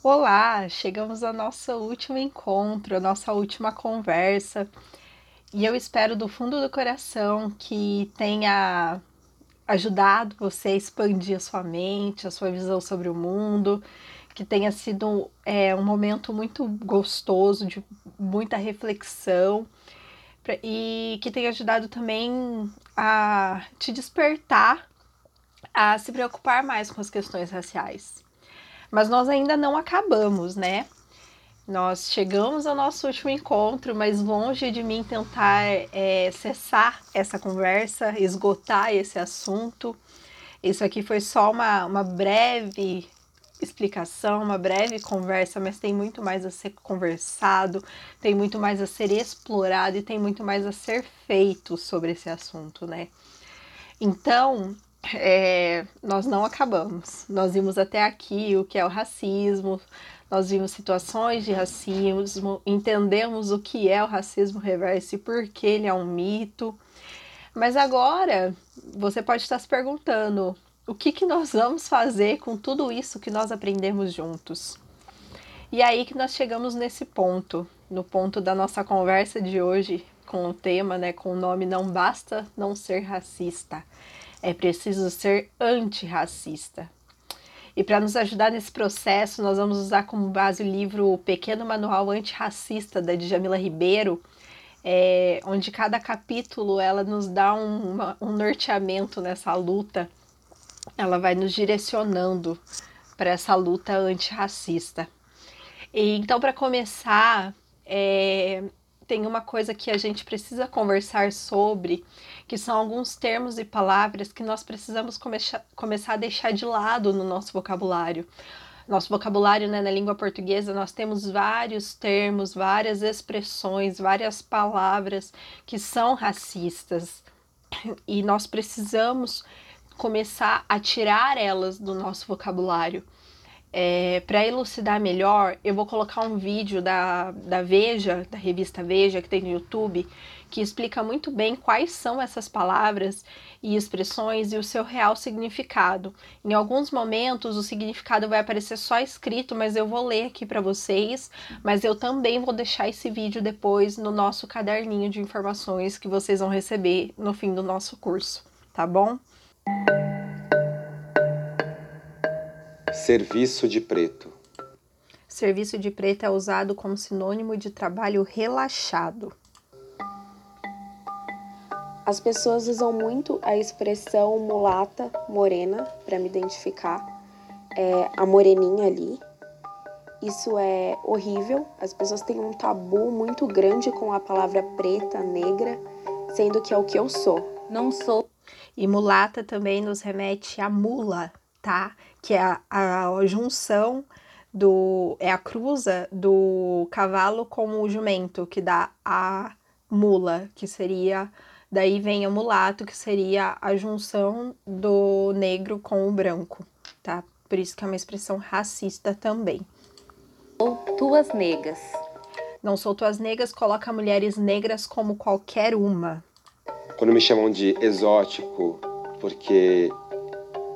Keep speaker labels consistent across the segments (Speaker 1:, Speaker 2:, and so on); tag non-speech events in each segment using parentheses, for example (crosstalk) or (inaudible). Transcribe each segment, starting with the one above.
Speaker 1: Olá, chegamos ao nosso último encontro, a nossa última conversa. E eu espero do fundo do coração que tenha ajudado você a expandir a sua mente, a sua visão sobre o mundo, que tenha sido é, um momento muito gostoso, de muita reflexão e que tenha ajudado também a te despertar a se preocupar mais com as questões raciais. Mas nós ainda não acabamos, né? Nós chegamos ao nosso último encontro, mas longe de mim tentar é, cessar essa conversa, esgotar esse assunto. Isso aqui foi só uma, uma breve explicação, uma breve conversa, mas tem muito mais a ser conversado, tem muito mais a ser explorado e tem muito mais a ser feito sobre esse assunto, né? Então, é, nós não acabamos. Nós vimos até aqui o que é o racismo, nós vimos situações de racismo, entendemos o que é o racismo reverso e por que ele é um mito. Mas agora você pode estar se perguntando: o que, que nós vamos fazer com tudo isso que nós aprendemos juntos? E é aí que nós chegamos nesse ponto, no ponto da nossa conversa de hoje com o tema, né, com o nome Não Basta Não Ser Racista, é preciso ser antirracista. E para nos ajudar nesse processo, nós vamos usar como base o livro O Pequeno Manual Antirracista, da Djamila Ribeiro, é, onde cada capítulo ela nos dá um, uma, um norteamento nessa luta ela vai nos direcionando para essa luta antirracista. E, então, para começar, é, tem uma coisa que a gente precisa conversar sobre, que são alguns termos e palavras que nós precisamos come começar a deixar de lado no nosso vocabulário. Nosso vocabulário, né, na língua portuguesa, nós temos vários termos, várias expressões, várias palavras que são racistas. E nós precisamos começar a tirar elas do nosso vocabulário. É, para elucidar melhor, eu vou colocar um vídeo da, da Veja, da revista Veja, que tem no YouTube, que explica muito bem quais são essas palavras e expressões e o seu real significado. Em alguns momentos, o significado vai aparecer só escrito, mas eu vou ler aqui para vocês. Mas eu também vou deixar esse vídeo depois no nosso caderninho de informações que vocês vão receber no fim do nosso curso, tá bom?
Speaker 2: Serviço de preto.
Speaker 1: Serviço de preto é usado como sinônimo de trabalho relaxado.
Speaker 3: As pessoas usam muito a expressão mulata, morena, para me identificar. É a moreninha ali. Isso é horrível. As pessoas têm um tabu muito grande com a palavra preta, negra, sendo que é o que eu sou. Não sou
Speaker 1: e mulata também nos remete a mula, tá? Que é a, a junção do. é a cruza do cavalo com o jumento, que dá a mula, que seria. Daí vem o mulato, que seria a junção do negro com o branco, tá? Por isso que é uma expressão racista também.
Speaker 3: Ou tuas negas.
Speaker 1: Não sou tuas negas, coloca mulheres negras como qualquer uma,
Speaker 2: quando me chamam de exótico, porque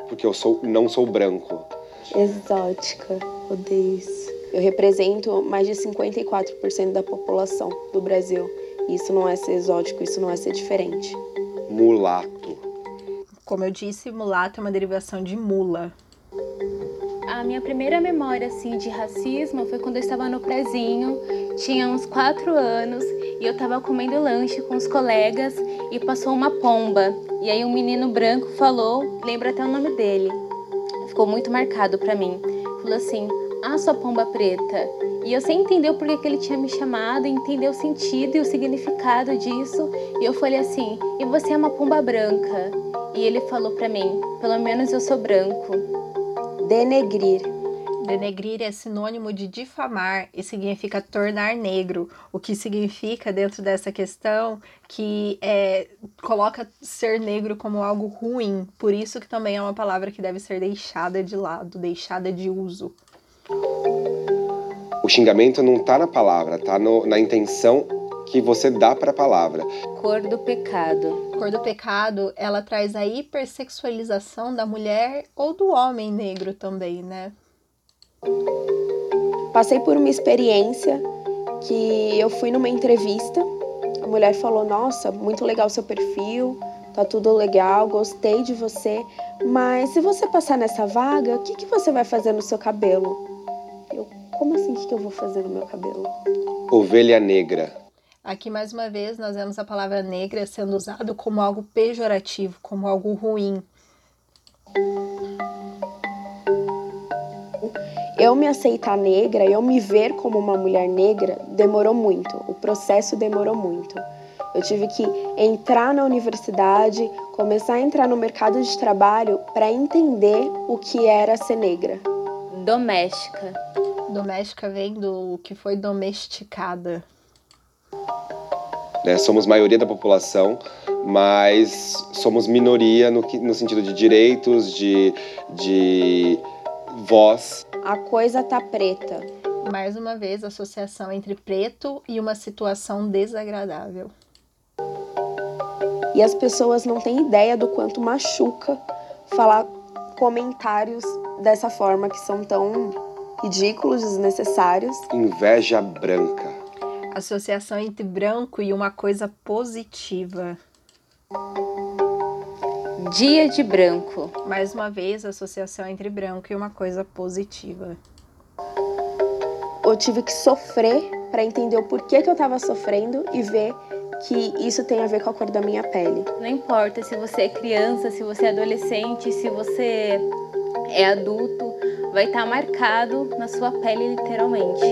Speaker 2: porque eu sou não sou branco.
Speaker 3: Exótica, odeio isso. Eu represento mais de 54% da população do Brasil. Isso não é ser exótico, isso não é ser diferente.
Speaker 2: Mulato.
Speaker 1: Como eu disse, mulato é uma derivação de mula.
Speaker 4: A minha primeira memória assim de racismo foi quando eu estava no prezinho, tinha uns quatro anos e eu estava comendo lanche com os colegas e passou uma pomba. E aí um menino branco falou, lembra até o nome dele. Ficou muito marcado para mim. Falou assim: "Ah, sua pomba preta". E eu sem entender o porquê que ele tinha me chamado, entender o sentido e o significado disso. E eu falei assim: "E você é uma pomba branca?". E ele falou para mim: "Pelo menos eu sou branco".
Speaker 3: Denegrir
Speaker 1: Denegrir é sinônimo de difamar e significa tornar negro, o que significa dentro dessa questão que é, coloca ser negro como algo ruim, por isso que também é uma palavra que deve ser deixada de lado, deixada de uso.
Speaker 2: O xingamento não está na palavra, está na intenção que você dá para a palavra.
Speaker 3: Cor do pecado.
Speaker 1: Cor do pecado, ela traz a hipersexualização da mulher ou do homem negro também, né?
Speaker 3: passei por uma experiência que eu fui numa entrevista, a mulher falou: Nossa, muito legal seu perfil, tá tudo legal, gostei de você, mas se você passar nessa vaga, o que, que você vai fazer no seu cabelo? Como assim, o que, que eu vou fazer no meu cabelo?
Speaker 2: Ovelha negra.
Speaker 1: Aqui, mais uma vez, nós vemos a palavra negra sendo usado como algo pejorativo, como algo ruim.
Speaker 3: Eu me aceitar negra, eu me ver como uma mulher negra, demorou muito. O processo demorou muito. Eu tive que entrar na universidade, começar a entrar no mercado de trabalho para entender o que era ser negra.
Speaker 4: Doméstica.
Speaker 1: Doméstica vem do que foi domesticada.
Speaker 2: Né? Somos maioria da população, mas somos minoria no, no sentido de direitos, de, de voz.
Speaker 3: A coisa tá preta.
Speaker 1: Mais uma vez, associação entre preto e uma situação desagradável.
Speaker 3: E as pessoas não têm ideia do quanto machuca falar comentários dessa forma que são tão ridículos, desnecessários.
Speaker 2: Inveja branca.
Speaker 1: Associação entre branco e uma coisa positiva.
Speaker 4: Dia de branco.
Speaker 1: Mais uma vez, associação entre branco e uma coisa positiva.
Speaker 3: Eu tive que sofrer para entender o porquê que eu estava sofrendo e ver que isso tem a ver com a cor da minha pele.
Speaker 4: Não importa se você é criança, se você é adolescente, se você é adulto, vai estar tá marcado na sua pele literalmente.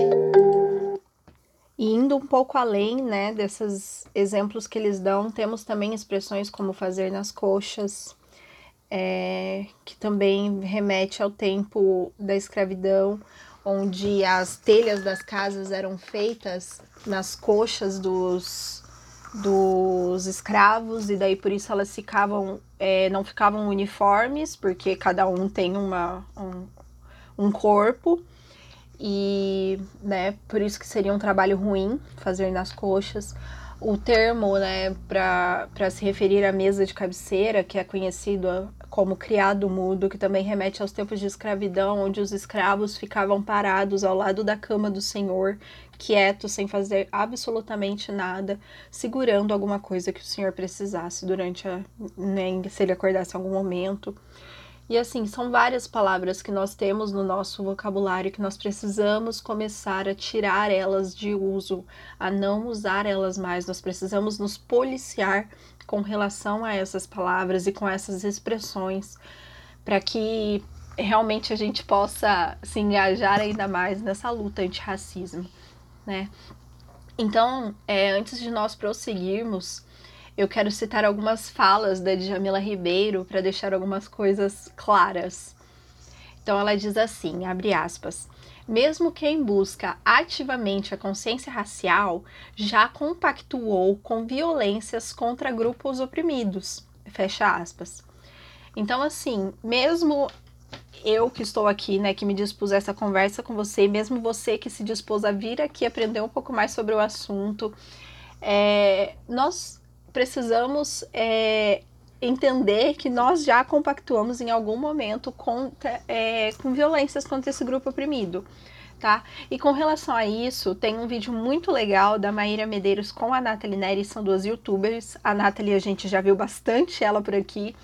Speaker 1: Indo um pouco além, né, desses exemplos que eles dão, temos também expressões como fazer nas coxas, é, que também remete ao tempo da escravidão, onde as telhas das casas eram feitas nas coxas dos, dos escravos, e daí por isso elas ficavam, é, não ficavam uniformes, porque cada um tem uma, um, um corpo, e né, por isso que seria um trabalho ruim fazer nas coxas. O termo, né, para se referir à mesa de cabeceira, que é conhecido como criado mudo, que também remete aos tempos de escravidão, onde os escravos ficavam parados ao lado da cama do senhor, quietos, sem fazer absolutamente nada, segurando alguma coisa que o senhor precisasse durante a, né, se ele acordasse em algum momento. E assim, são várias palavras que nós temos no nosso vocabulário que nós precisamos começar a tirar elas de uso, a não usar elas mais. Nós precisamos nos policiar com relação a essas palavras e com essas expressões para que realmente a gente possa se engajar ainda mais nessa luta antirracismo, né? Então, é, antes de nós prosseguirmos, eu quero citar algumas falas da Djamila Ribeiro para deixar algumas coisas claras. Então ela diz assim, abre aspas: mesmo quem busca ativamente a consciência racial já compactuou com violências contra grupos oprimidos. Fecha aspas. Então, assim, mesmo eu que estou aqui, né, que me dispus a essa conversa com você, mesmo você que se dispôs a vir aqui aprender um pouco mais sobre o assunto, é, nós precisamos é, entender que nós já compactuamos em algum momento com, é, com violências contra esse grupo oprimido. Tá? E com relação a isso, tem um vídeo muito legal da Maíra Medeiros com a Nathalie Neri, são duas youtubers. A Nathalie a gente já viu bastante ela por aqui,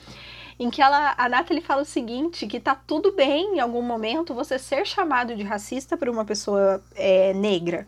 Speaker 1: em que ela, a Nathalie fala o seguinte, que tá tudo bem em algum momento você ser chamado de racista por uma pessoa é, negra.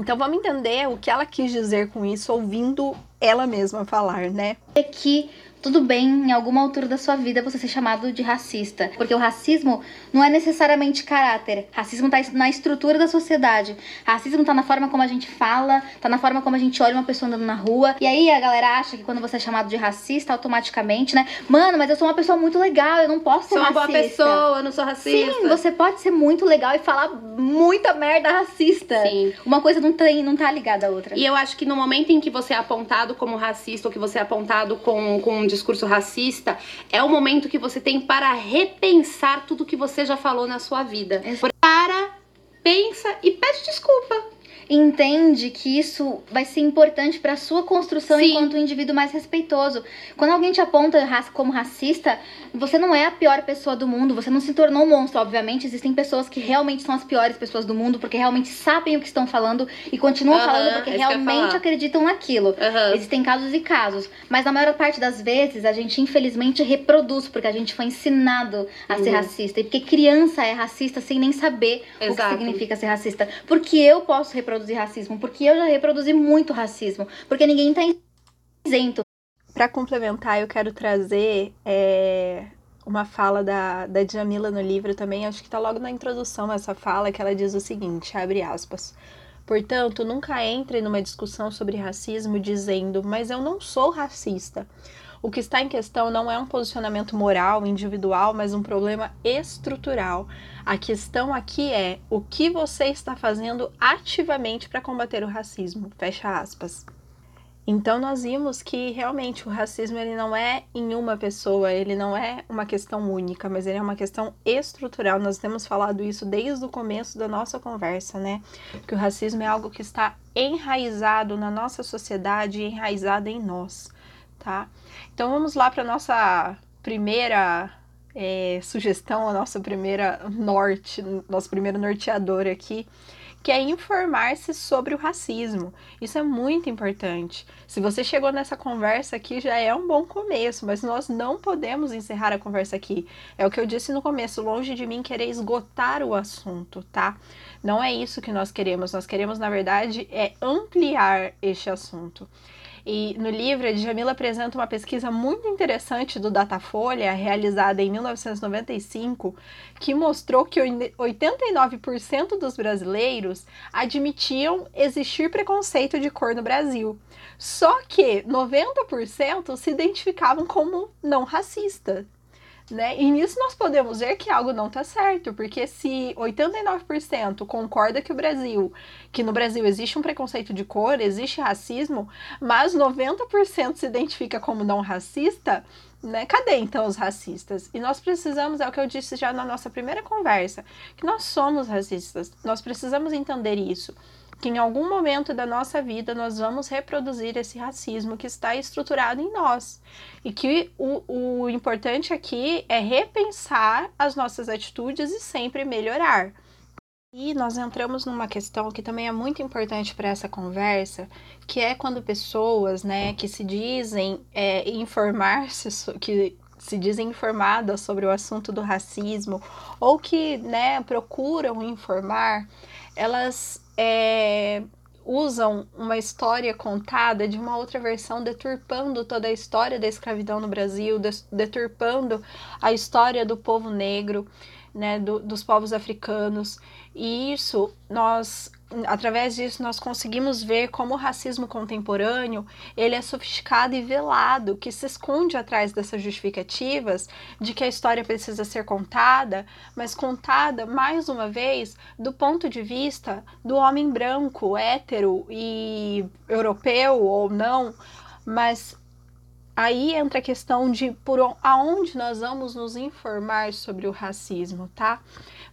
Speaker 1: Então vamos entender o que ela quis dizer com isso ouvindo ela mesma falar, né?
Speaker 5: É que tudo bem em alguma altura da sua vida você ser chamado de racista, porque o racismo não é necessariamente caráter. Racismo tá na estrutura da sociedade. Racismo tá na forma como a gente fala, tá na forma como a gente olha uma pessoa andando na rua. E aí a galera acha que quando você é chamado de racista, automaticamente, né? Mano, mas eu sou uma pessoa muito legal, eu não posso ser
Speaker 6: sou
Speaker 5: racista.
Speaker 6: Sou uma boa pessoa, eu não sou racista.
Speaker 5: Sim, você pode ser muito legal e falar muita merda racista.
Speaker 6: Sim.
Speaker 5: Uma coisa não, tem, não tá ligada à outra.
Speaker 6: E eu acho que no momento em que você é apontado como racista ou que você é apontado com, com discurso racista, é o momento que você tem para repensar tudo que você já falou na sua vida. Para, pensa e pede desculpa.
Speaker 5: Entende que isso vai ser importante para sua construção
Speaker 6: Sim.
Speaker 5: enquanto um indivíduo mais respeitoso. Quando alguém te aponta como racista, você não é a pior pessoa do mundo, você não se tornou um monstro. Obviamente, existem pessoas que realmente são as piores pessoas do mundo porque realmente sabem o que estão falando e continuam falando
Speaker 6: é
Speaker 5: porque
Speaker 6: ia
Speaker 5: realmente acreditam naquilo. Existem casos e casos, mas na maior parte das vezes a gente infelizmente reproduz porque a gente foi ensinado a ser
Speaker 6: Uhum.
Speaker 5: racista e porque criança é racista sem nem saber o que
Speaker 6: Exato.
Speaker 5: significa ser racista. Porque eu posso reproduzir racismo, porque eu já reproduzi muito racismo, porque ninguém tá isento.
Speaker 1: Para complementar, eu quero trazer é, uma fala da, da Djamila no livro também, acho que está logo na introdução essa fala, que ela diz o seguinte, abre aspas. Portanto, nunca entre numa discussão sobre racismo dizendo, mas eu não sou racista. O que está em questão não é um posicionamento moral, individual, mas um problema estrutural. A questão aqui é o que você está fazendo ativamente para combater o racismo. Fecha aspas. Então nós vimos que realmente o racismo ele não é em uma pessoa, ele não é uma questão única, mas ele é uma questão estrutural. Nós temos falado isso desde o começo da nossa conversa, né? Que o racismo é algo que está enraizado na nossa sociedade, enraizado em nós, tá? Então vamos lá para nossa primeira é, sugestão, a nossa primeira norte, nosso primeiro norteador aqui, que é informar-se sobre o racismo. Isso é muito importante. Se você chegou nessa conversa aqui, já é um bom começo, mas nós não podemos encerrar a conversa aqui. É o que eu disse no começo, longe de mim querer esgotar o assunto, tá? Não é isso que nós queremos. Nós queremos, na verdade, é ampliar este assunto. E no livro, a Djamila apresenta uma pesquisa muito interessante do Datafolha, realizada em 1995, que mostrou que 89% dos brasileiros admitiam existir preconceito de cor no Brasil. Só que 90% se identificavam como não racista. Né? E nisso nós podemos ver que algo não está certo, porque se 89% concorda que o Brasil, que no Brasil existe um preconceito de cor, existe racismo, mas 90% se identifica como não racista, né? Cadê então os racistas? E nós precisamos, é o que eu disse já na nossa primeira conversa, que nós somos racistas. Nós precisamos entender isso que em algum momento da nossa vida nós vamos reproduzir esse racismo que está estruturado em nós. E que o, o importante aqui é repensar as nossas atitudes e sempre melhorar. E nós entramos numa questão que também é muito importante para essa conversa, que é quando pessoas, né, que se dizem é, informar-se, que se dizem informadas sobre o assunto do racismo, ou que, né, procuram informar, elas é, usam uma história contada de uma outra versão, deturpando toda a história da escravidão no Brasil, deturpando a história do povo negro, né, do- dos povos africanos. E isso, nós, através disso, nós conseguimos ver como o racismo contemporâneo, ele é sofisticado e velado, que se esconde atrás dessas justificativas de que a história precisa ser contada, mas contada, mais uma vez, do ponto de vista do homem branco, hétero e europeu ou não, mas aí entra a questão de por on- aonde nós vamos nos informar sobre o racismo, tá?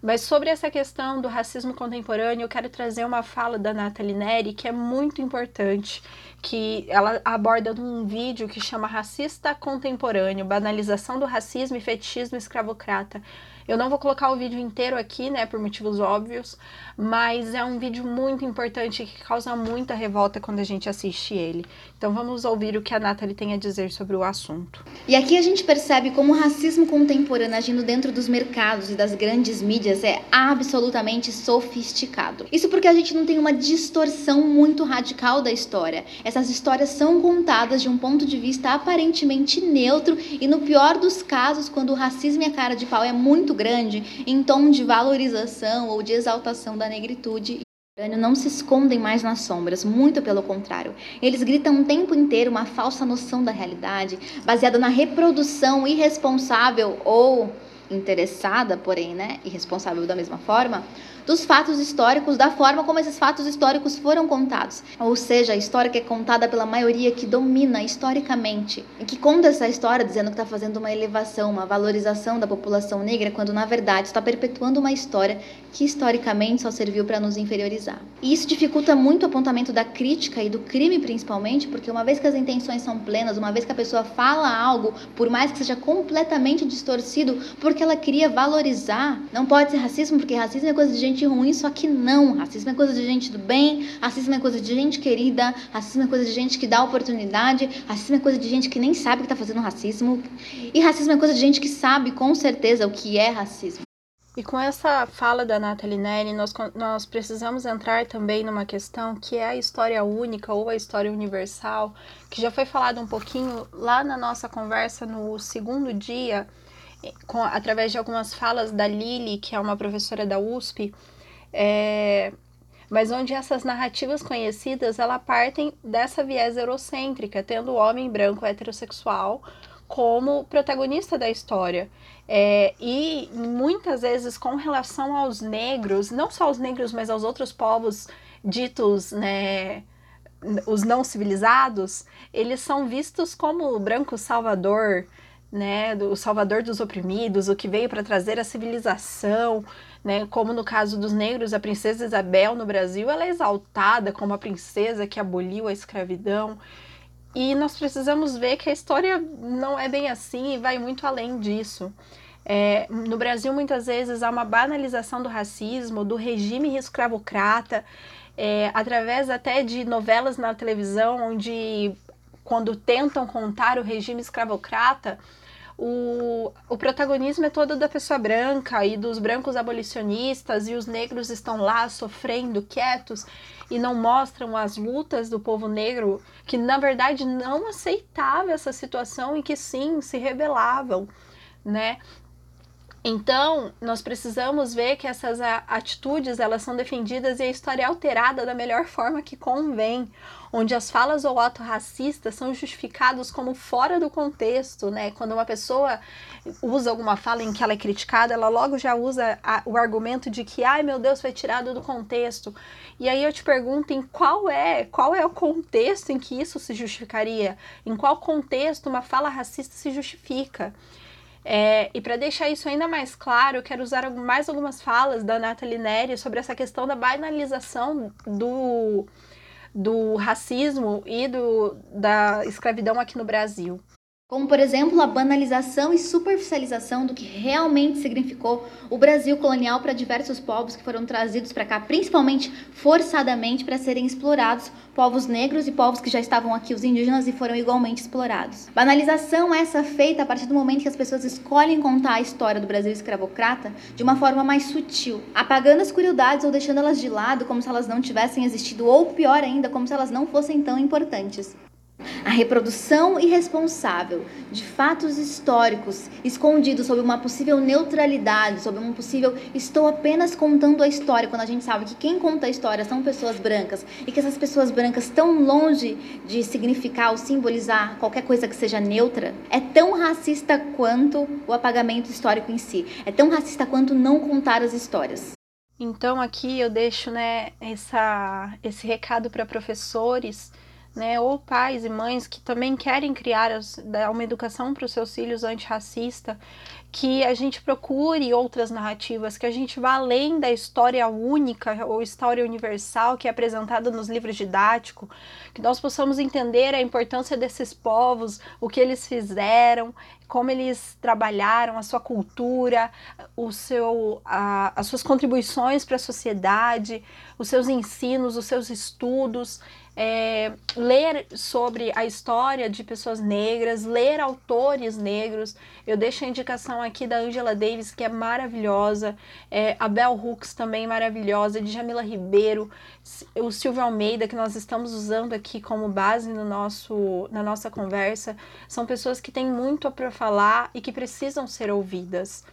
Speaker 1: Mas sobre essa questão do racismo contemporâneo, eu quero trazer uma fala da Nathalie Neri que é muito importante, que ela aborda num vídeo que chama Racista Contemporâneo, Banalização do Racismo e Fetichismo Escravocrata. Eu não vou colocar o vídeo inteiro aqui, né, por motivos óbvios, mas é um vídeo muito importante que causa muita revolta quando a gente assiste ele. Então vamos ouvir o que a Nathalie tem a dizer sobre o assunto.
Speaker 5: E aqui a gente percebe como o racismo contemporâneo agindo dentro dos mercados e das grandes mídias é absolutamente sofisticado. Isso porque a gente não tem uma distorção muito radical da história. Essas histórias são contadas de um ponto de vista aparentemente neutro e, no pior dos casos, quando o racismo e a cara de pau é muito grande, em tom de valorização ou de exaltação da negritude não se escondem mais nas sombras, muito pelo contrário. Eles gritam o tempo inteiro uma falsa noção da realidade, baseada na reprodução irresponsável ou interessada, porém, né, irresponsável da mesma forma, dos fatos históricos, da forma como esses fatos históricos foram contados. Ou seja, a história que é contada pela maioria que domina historicamente e que conta essa história dizendo que está fazendo uma elevação, uma valorização da população negra, quando na verdade está perpetuando uma história que historicamente só serviu para nos inferiorizar. E isso dificulta muito o apontamento da crítica e do crime principalmente, porque uma vez que as intenções são plenas, uma vez que a pessoa fala algo, por mais que seja completamente distorcido, porque ela queria valorizar, não pode ser racismo, porque racismo é coisa de gente ruim, só que não. Racismo é coisa de gente do bem, racismo é coisa de gente querida, racismo é coisa de gente que dá oportunidade, racismo é coisa de gente que nem sabe que está fazendo racismo, e racismo é coisa de gente que sabe com certeza o que é racismo.
Speaker 1: E com essa fala da Nathalie Neri, nós, nós precisamos entrar também numa questão que é a história única ou a história universal, que já foi falado um pouquinho lá na nossa conversa no segundo dia, com, através de algumas falas da Lili, que é uma professora da USP, é, mas onde essas narrativas conhecidas ela partem dessa viés eurocêntrica, tendo o homem branco heterossexual como protagonista da história. É, e muitas vezes, com relação aos negros, não só os negros, mas aos outros povos ditos, né, os não civilizados, eles são vistos como branco salvador, né, o salvador dos oprimidos, o que veio para trazer a civilização, né, como no caso dos negros, a princesa Isabel no Brasil, ela é exaltada como a princesa que aboliu a escravidão. E nós precisamos ver que a história não é bem assim e vai muito além disso. É, no Brasil, muitas vezes, há uma banalização do racismo, do regime escravocrata, é, através até de novelas na televisão, onde, quando tentam contar o regime escravocrata, o, o protagonismo é todo da pessoa branca e dos brancos abolicionistas, e os negros estão lá sofrendo, quietos, e não mostram as lutas do povo negro, que na verdade não aceitava essa situação e que sim se rebelavam, né? Então, nós precisamos ver que essas atitudes elas são defendidas e a história é alterada da melhor forma que convém, onde as falas ou ato racista são justificados como fora do contexto, né? Quando uma pessoa usa alguma fala em que ela é criticada, ela logo já usa a, o argumento de que, ai meu Deus, foi tirado do contexto. E aí eu te pergunto em qual é, qual é o contexto em que isso se justificaria? Em qual contexto uma fala racista se justifica? É, e para deixar isso ainda mais claro, eu quero usar mais algumas falas da Nathalie Neri sobre essa questão da banalização do, do racismo e do, da escravidão aqui no Brasil
Speaker 5: como por exemplo a banalização e superficialização do que realmente significou o Brasil colonial para diversos povos que foram trazidos para cá, principalmente forçadamente para serem explorados, povos negros e povos que já estavam aqui, os indígenas, e foram igualmente explorados. Banalização essa feita a partir do momento que as pessoas escolhem contar a história do Brasil escravocrata de uma forma mais sutil, apagando as curiosidades ou deixando elas de lado como se elas não tivessem existido, ou pior ainda, como se elas não fossem tão importantes. A reprodução irresponsável de fatos históricos escondidos sob uma possível neutralidade, sob um possível estou apenas contando a história, quando a gente sabe que quem conta a história são pessoas brancas e que essas pessoas brancas estão longe de significar ou simbolizar qualquer coisa que seja neutra, é tão racista quanto o apagamento histórico em si. É tão racista quanto não contar as histórias.
Speaker 1: Então aqui eu deixo, né, essa, esse recado para professores né, ou pais e mães que também querem criar uma educação para os seus filhos antirracista, que a gente procure outras narrativas, que a gente vá além da história única ou história universal que é apresentada nos livros didáticos, que nós possamos entender a importância desses povos, o que eles fizeram, como eles trabalharam, a sua cultura, o seu, a, as suas contribuições para a sociedade, os seus ensinos, os seus estudos é, ler sobre a história de pessoas negras, ler autores negros. Eu deixo a indicação aqui da Angela Davis, que é maravilhosa, é, a Bell Hooks também maravilhosa, de Jamila Ribeiro, o Silvio Almeida, que nós estamos usando aqui como base no nosso, na nossa conversa. São pessoas que têm muito para falar e que precisam ser ouvidas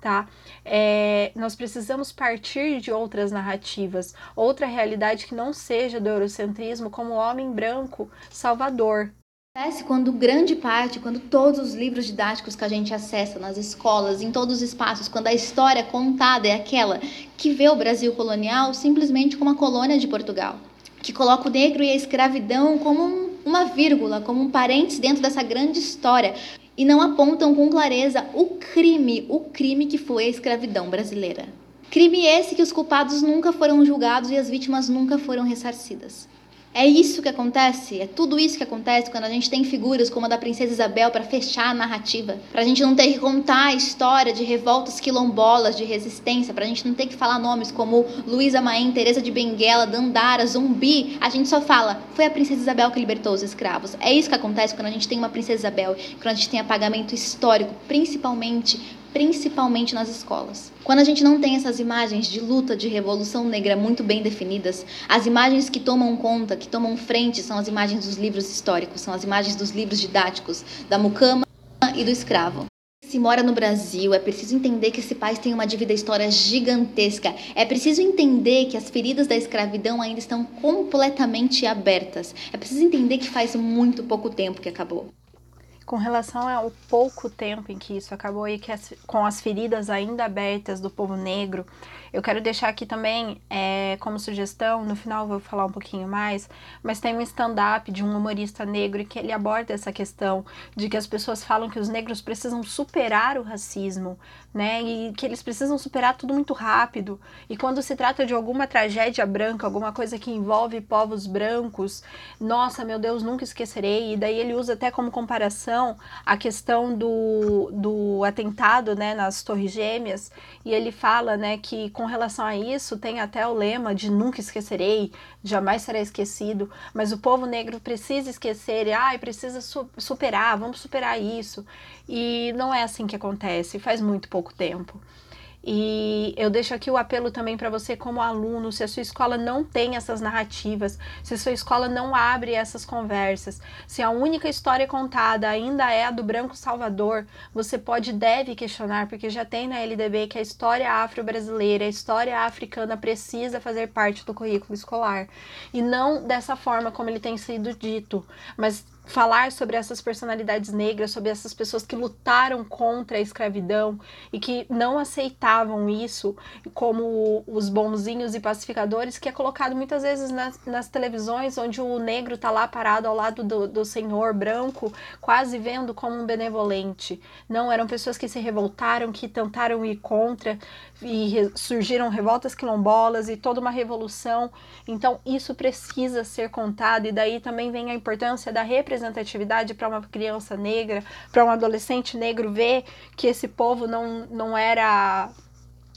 Speaker 1: tá? É, nós precisamos partir de outras narrativas, outra realidade que não seja do eurocentrismo como homem branco salvador.
Speaker 5: Acontece quando grande parte, quando todos os livros didáticos que a gente acessa nas escolas, em todos os espaços, quando a história contada é aquela que vê o Brasil colonial simplesmente como uma colônia de Portugal, que coloca o negro e a escravidão como um, uma vírgula, como um parênteses dentro dessa grande história, e não apontam com clareza o crime, o crime que foi a escravidão brasileira. Crime esse que os culpados nunca foram julgados e as vítimas nunca foram ressarcidas. É isso que acontece, é tudo isso que acontece quando a gente tem figuras como a da Princesa Isabel para fechar a narrativa, para a gente não ter que contar a história de revoltas quilombolas de resistência, para a gente não ter que falar nomes como Luísa Maim, Teresa de Benguela, Dandara, Zumbi, a gente só fala, foi a Princesa Isabel que libertou os escravos. É isso que acontece quando a gente tem uma Princesa Isabel, quando a gente tem apagamento histórico, principalmente principalmente nas escolas. Quando a gente não tem essas imagens de luta, de revolução negra muito bem definidas, as imagens que tomam conta, que tomam frente, são as imagens dos livros históricos, são as imagens dos livros didáticos, da mucama e do escravo. Se mora no Brasil, é preciso entender que esse país tem uma dívida histórica gigantesca. É preciso entender que as feridas da escravidão ainda estão completamente abertas. É preciso entender que faz muito pouco tempo que acabou
Speaker 1: com relação ao pouco tempo em que isso acabou e que as, com as feridas ainda abertas do povo negro, eu quero deixar aqui também é, como sugestão, no final vou falar um pouquinho mais, mas tem um stand-up de um humorista negro que ele aborda essa questão de que as pessoas falam que os negros precisam superar o racismo, né? E que eles precisam superar tudo muito rápido. E quando se trata de alguma tragédia branca, alguma coisa que envolve povos brancos, nossa, meu Deus, nunca esquecerei. E daí ele usa até como comparação a questão do, do atentado, né, nas Torres Gêmeas, e ele fala, né, que com relação a isso, tem até o lema de nunca esquecerei, jamais será esquecido, mas o povo negro precisa esquecer, e, ai, precisa su superar, vamos superar isso. E não é assim que acontece, faz muito pouco tempo. E eu deixo aqui o apelo também para você, como aluno, se a sua escola não tem essas narrativas, se a sua escola não abre essas conversas, se a única história contada ainda é a do Branco Salvador, você pode e deve questionar, porque já tem na LDB que a história afro-brasileira, a história africana precisa fazer parte do currículo escolar. E não dessa forma como ele tem sido dito, mas falar sobre essas personalidades negras, sobre essas pessoas que lutaram contra a escravidão e que não aceitavam isso como os bonzinhos e pacificadores, que é colocado muitas vezes nas, nas televisões, onde o negro está lá parado ao lado do, do senhor branco, quase vendo como um benevolente. Não, eram pessoas que se revoltaram, que tentaram ir contra e re, surgiram revoltas quilombolas e toda uma revolução. Então, isso precisa ser contado, e daí também vem a importância da representação representatividade para uma criança negra, para um adolescente negro ver que esse povo não, não era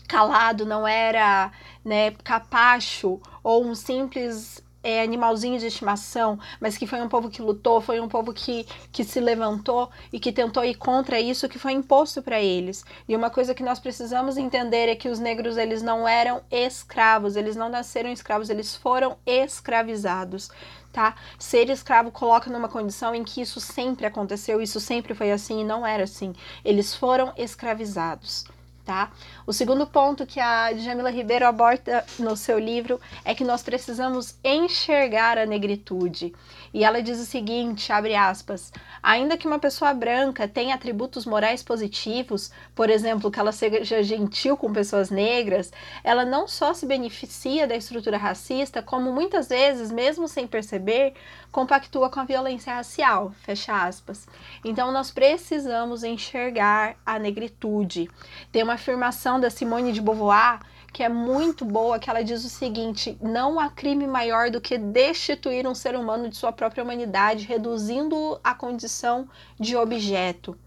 Speaker 1: calado, não era né, capacho ou um simples é, animalzinho de estimação, mas que foi um povo que lutou, foi um povo que, que se levantou e que tentou ir contra isso que foi imposto para eles. E uma coisa que nós precisamos entender é que os negros eles não eram escravos, eles não nasceram escravos, eles foram escravizados tá? Ser escravo coloca numa condição em que isso sempre aconteceu, isso sempre foi assim e não era assim. Eles foram escravizados. Tá? O segundo ponto que a Jamila Ribeiro aborda no seu livro é que nós precisamos enxergar a negritude. E ela diz o seguinte, abre aspas, ainda que uma pessoa branca tenha atributos morais positivos, por exemplo, que ela seja gentil com pessoas negras, ela não só se beneficia da estrutura racista, como muitas vezes, mesmo sem perceber, compactua com a violência racial, fecha aspas. Então nós precisamos enxergar a negritude. Tem uma afirmação da Simone de Beauvoir que é muito boa, que ela diz o seguinte: não há crime maior do que destituir um ser humano de sua própria humanidade, reduzindo-o à condição de objeto.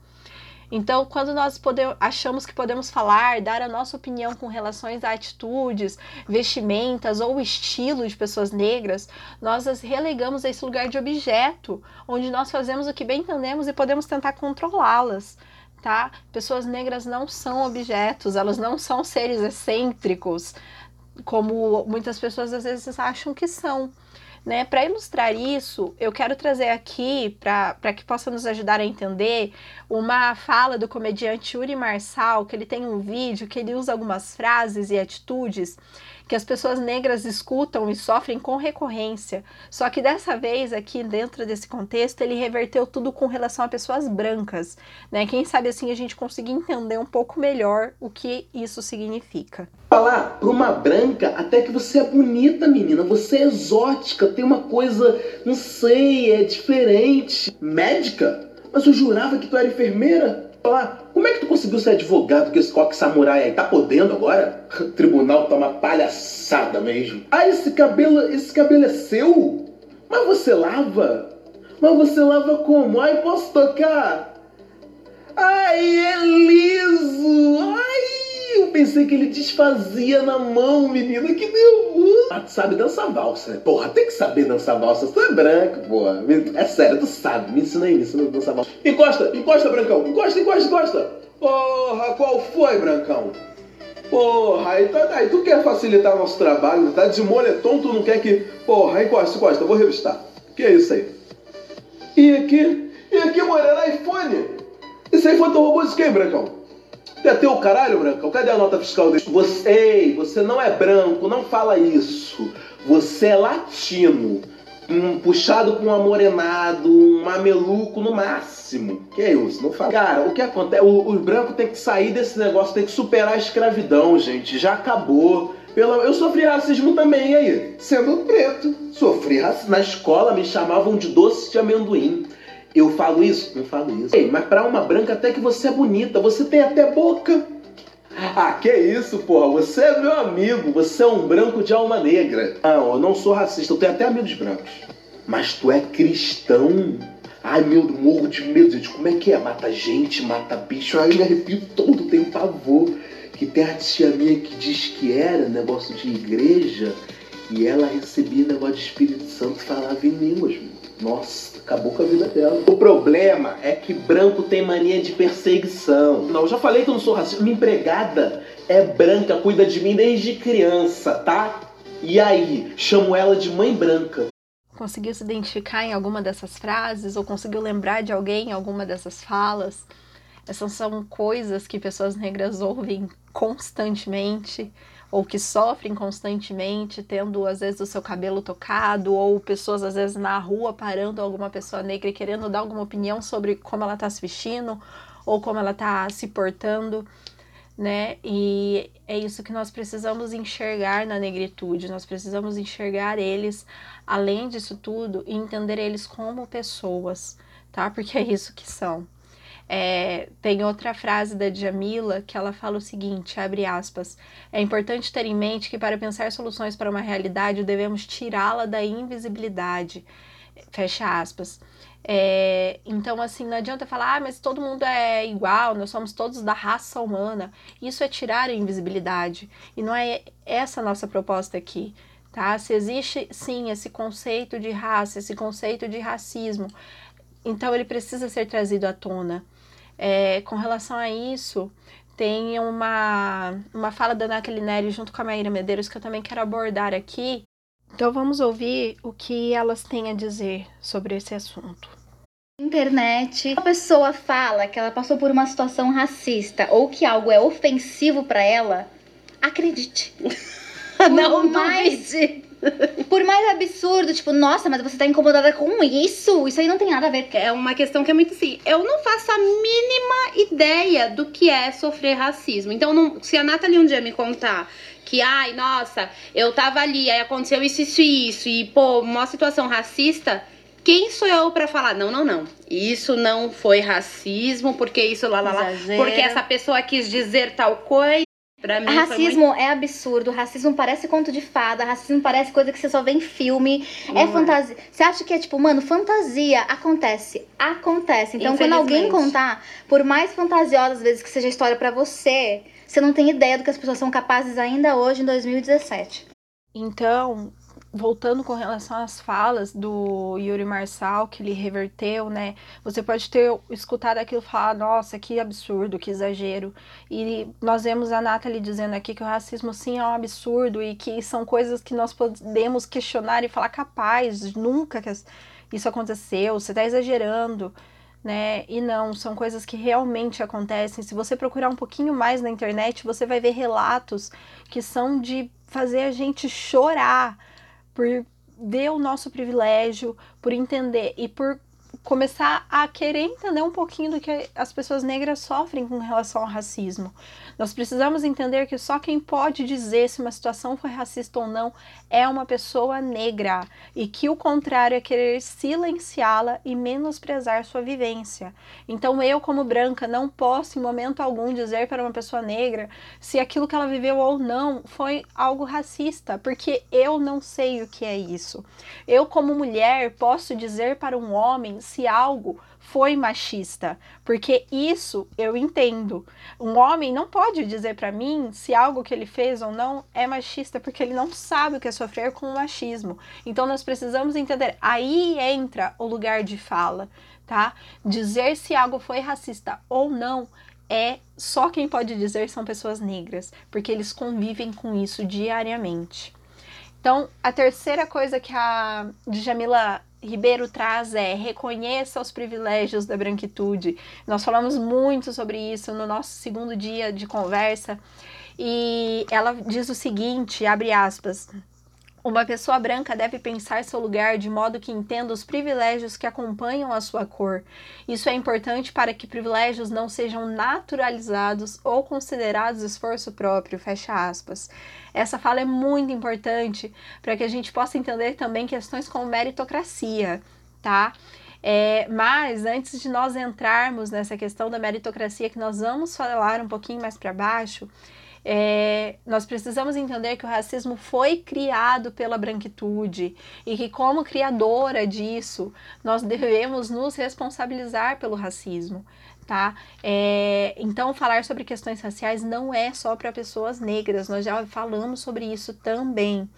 Speaker 1: Então, quando nós podemos, achamos que podemos falar, dar a nossa opinião com relação a atitudes, vestimentas ou estilo de pessoas negras, nós as relegamos a esse lugar de objeto, onde nós fazemos o que bem entendemos e podemos tentar controlá-las tá? Pessoas negras não são objetos, elas não são seres excêntricos, como muitas pessoas às vezes acham que são. Né? Para ilustrar isso, eu quero trazer aqui, para que possa nos ajudar a entender, uma fala do comediante Uri Marçal, que ele tem um vídeo que ele usa algumas frases e atitudes que as pessoas negras escutam e sofrem com recorrência. Só que dessa vez, aqui dentro desse contexto, ele reverteu tudo com relação a pessoas brancas, né? Quem sabe assim a gente conseguir entender um pouco melhor o que isso significa.
Speaker 7: Falar para uma branca até que você é bonita, menina, você é exótica, tem uma coisa, não sei, é diferente. Médica? Mas eu jurava que tu era enfermeira. Falar, como é que tu conseguiu ser advogado com esse coque samurai aí? Tá podendo agora? O (laughs) tribunal tá uma palhaçada mesmo. Ah, esse cabelo, esse cabelo é seu? Mas você lava? Mas você lava como? Ai, posso tocar? Ai, é liso! Ai, eu pensei que ele desfazia na mão, menina, que nervoso! Tu sabe dançar valsa, né? Porra, tem que saber dançar valsa, tu é branco, porra. É sério, tu sabe, me ensina aí, me ensina a dançar valsa. Encosta, encosta, Brancão, encosta, encosta, encosta! Porra, qual foi, Brancão? Porra, aí, tá, aí tu quer facilitar nosso trabalho, tá de moletom, tu não quer que... Porra, encosta, encosta, vou revistar. Que é isso aí? E aqui? E aqui, Morena, iPhone? Esse iPhone tu roubou de quem, Brancão? É teu caralho, Brancão? Cadê a nota fiscal dele? Você, ei, você não é branco, não fala isso. Você é latino. Um puxado com um amorenado, um mameluco no máximo. Que é isso? Não fala. Cara, o que acontece? O, os brancos tem que sair desse negócio, tem que superar a escravidão, gente. Já acabou. Pela... Eu sofri racismo também, e aí? Sendo preto. Sofri racismo. Na escola me chamavam de doce de amendoim. Eu falo isso? Não falo isso. Ei, mas pra uma branca até que você é bonita, você tem até boca. Ah, que isso, porra? Você é meu amigo, você é um branco de alma negra. Não, eu não sou racista, eu tenho até amigos brancos. Mas tu é cristão? Ai, meu, morro de medo, gente. Como é que é? Mata gente, mata bicho. Ai, me arrepio todo, tenho pavor. Que tem a tia minha que diz que era negócio de igreja e ela recebia negócio de Espírito Santo e falava em línguas, mano. Nossa, acabou com a vida dela. O problema é que branco tem mania de perseguição. Não, eu já falei que eu não sou racista. Minha empregada é branca, cuida de mim desde criança, tá? E aí, chamo ela de mãe branca.
Speaker 1: Conseguiu se identificar em alguma dessas frases ou conseguiu lembrar de alguém em alguma dessas falas? Essas são coisas que pessoas negras ouvem constantemente ou que sofrem constantemente, tendo às vezes o seu cabelo tocado, ou pessoas às vezes na rua parando alguma pessoa negra e querendo dar alguma opinião sobre como ela está se vestindo ou como ela está se portando, né? E é isso que nós precisamos enxergar na negritude, nós precisamos enxergar eles além disso tudo e entender eles como pessoas, tá? Porque é isso que são. É, tem outra frase da Djamila que ela fala o seguinte, abre aspas, é importante ter em mente que para pensar soluções para uma realidade devemos tirá-la da invisibilidade, fecha aspas. É, então, assim, não adianta falar, ah, mas todo mundo é igual, nós somos todos da raça humana. Isso é tirar a invisibilidade. E não é essa a nossa proposta aqui, tá? Se existe, sim, esse conceito de raça, esse conceito de racismo, então ele precisa ser trazido à tona. É, com relação a isso, tem uma, uma fala da Nathalie Neri junto com a Maíra Medeiros que eu também quero abordar aqui. Então vamos ouvir o que elas têm a dizer sobre esse assunto.
Speaker 5: Internet, a pessoa fala que ela passou por uma situação racista ou que algo é ofensivo para ela, acredite. (laughs)
Speaker 6: Não,
Speaker 5: mais, por mais absurdo, tipo, nossa, mas você tá incomodada com isso? Isso aí não tem nada a ver.
Speaker 6: É uma questão que é muito assim. Eu não faço a mínima ideia do que é sofrer racismo. Então, não, se a Nathalie um dia me contar que, ai, nossa, eu tava ali, aí aconteceu isso, isso e isso, e, pô, uma situação racista. Quem sou eu para falar? Não, não, não. Isso não foi racismo, porque isso lá, lá, lá. Porque essa pessoa quis dizer tal coisa. Pra mim,
Speaker 5: Racismo é absurdo, racismo parece conto de fada, racismo parece coisa que você só vê em filme, é
Speaker 6: Não é.
Speaker 5: fantasia. Você acha que é tipo, mano, fantasia acontece, acontece. Então quando alguém contar, por mais fantasiosa às vezes que seja a história pra você, você não tem ideia do que as pessoas são capazes ainda hoje em 2017.
Speaker 1: Então, voltando com relação às falas do Yuri Marçal, que ele reverteu, né? Você pode ter escutado aquilo e falar, nossa, que absurdo, que exagero. E nós vemos a Nathalie dizendo aqui que o racismo sim é um absurdo e que são coisas que nós podemos questionar e falar, capaz, nunca que isso aconteceu, você está exagerando. Né? E não, são coisas que realmente acontecem. Se você procurar um pouquinho mais na internet, você vai ver relatos que são de fazer a gente chorar por ver o nosso privilégio, por entender e por começar a querer entender um pouquinho do que as pessoas negras sofrem com relação ao racismo. Nós precisamos entender que só quem pode dizer se uma situação foi racista ou não é uma pessoa negra e que o contrário é querer silenciá-la e menosprezar sua vivência. Então eu, como branca, não posso em momento algum dizer para uma pessoa negra se aquilo que ela viveu ou não foi algo racista, porque eu não sei o que é isso. Eu, como mulher, posso dizer para um homem se algo foi machista, porque isso eu entendo. Um homem não pode dizer para mim se algo que ele fez ou não é machista, porque ele não sabe o que é sofrer com o machismo. Então nós precisamos entender. Aí entra o lugar de fala, tá? Dizer se algo foi racista ou não é só quem pode dizer são pessoas negras, porque eles convivem com isso diariamente. Então, a terceira coisa que a Djamila Ribeiro traz é reconheça os privilégios da branquitude. Nós falamos muito sobre isso no nosso segundo dia de conversa e ela diz o seguinte, abre aspas, uma pessoa branca deve pensar seu lugar de modo que entenda os privilégios que acompanham a sua cor. Isso é importante para que privilégios não sejam naturalizados ou considerados esforço próprio. Fecha aspas. Essa fala é muito importante para que a gente possa entender também questões como meritocracia, tá? É, mas antes de nós entrarmos nessa questão da meritocracia, que nós vamos falar um pouquinho mais para baixo, é, nós precisamos entender que o racismo foi criado pela branquitude e que, como criadora disso, nós devemos nos responsabilizar pelo racismo. Tá? É, então, falar sobre questões raciais não é só para pessoas negras, nós já falamos sobre isso também.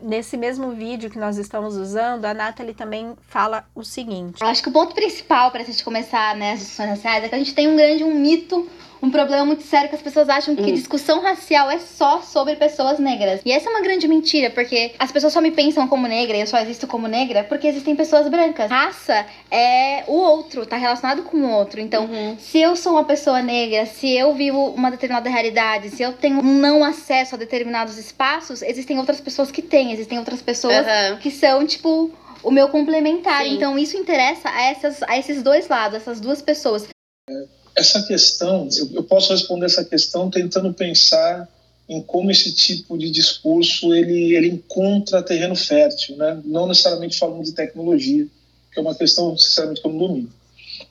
Speaker 1: Nesse mesmo vídeo que nós estamos usando, a Nathalie também fala o seguinte.
Speaker 5: Eu acho que o ponto principal para a gente começar né, as discussões raciais é que a gente tem um grande um mito um problema muito sério que as pessoas acham que hum. discussão racial é só sobre pessoas negras. E essa é uma grande mentira, porque as pessoas só me pensam como negra e eu só existo como negra porque existem pessoas brancas. Raça é o outro, tá relacionado com o outro. Então, uhum. se eu sou uma pessoa negra, se eu vivo uma determinada realidade, se eu tenho um não acesso a determinados espaços, existem outras pessoas que têm, existem outras pessoas uhum. que são, tipo, o meu complementar. Sim. Então, isso interessa a, essas, a esses dois lados, essas duas pessoas.
Speaker 8: É essa questão, eu, eu posso responder essa questão tentando pensar em como esse tipo de discurso ele, ele encontra terreno fértil, né? não necessariamente falando de tecnologia, que é uma questão, sinceramente, que eu não domino.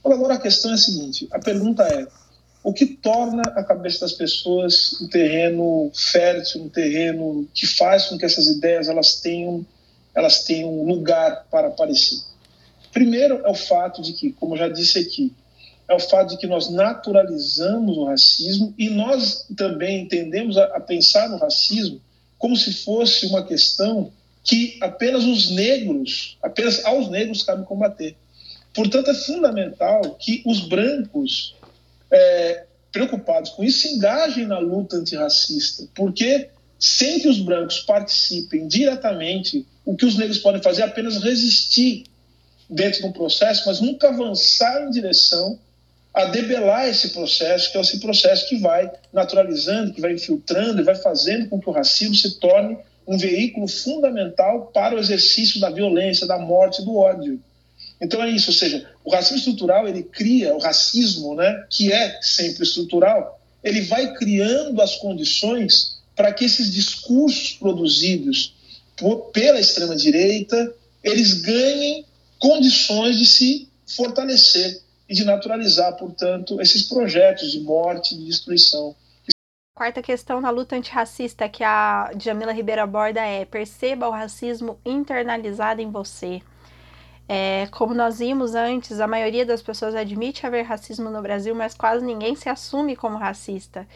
Speaker 8: Agora, a questão é a seguinte, a pergunta é, o que torna a cabeça das pessoas um terreno fértil, um terreno que faz com que essas ideias elas tenham, elas tenham lugar para aparecer? Primeiro é o fato de que, como eu já disse aqui, é o fato de que nós naturalizamos o racismo e nós também entendemos a, a pensar no racismo como se fosse uma questão que apenas os negros, apenas aos negros cabe combater. Portanto, é fundamental que os brancos, é, preocupados com isso, se engajem na luta antirracista, porque sem que os brancos participem diretamente, o que os negros podem fazer é apenas resistir dentro de um processo, mas nunca avançar em direção a debelar esse processo, que é esse processo que vai naturalizando, que vai infiltrando e vai fazendo com que o racismo se torne um veículo fundamental para o exercício da violência, da morte, do ódio. Então é isso, ou seja, o racismo estrutural ele cria o racismo, né, que é sempre estrutural, ele vai criando as condições para que esses discursos produzidos por, pela extrema direita eles ganhem condições de se fortalecer e de naturalizar, portanto, esses projetos de morte, de destruição.
Speaker 1: Quarta questão na luta antirracista que a Jamila Ribeiro aborda é perceba o racismo internalizado em você. É, como nós vimos antes, a maioria das pessoas admite haver racismo no Brasil, mas quase ninguém se assume como racista.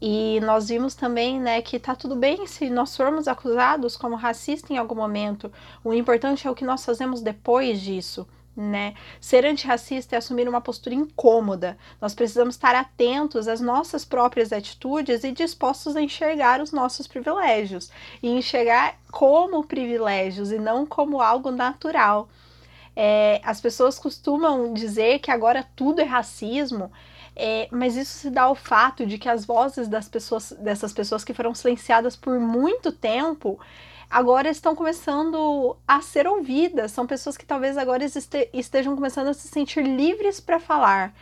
Speaker 1: E nós vimos também né, que tá tudo bem se nós formos acusados como racista em algum momento. O importante é o que nós fazemos depois disso né? Ser antirracista é assumir uma postura incômoda. Nós precisamos estar atentos às nossas próprias atitudes e dispostos a enxergar os nossos privilégios e enxergar como privilégios e não como algo natural. É, as pessoas costumam dizer que agora tudo é racismo. É, mas isso se dá ao fato de que as vozes das pessoas, dessas pessoas que foram silenciadas por muito tempo, agora estão começando a ser ouvidas. São pessoas que talvez agora estejam começando a se sentir livres para falar.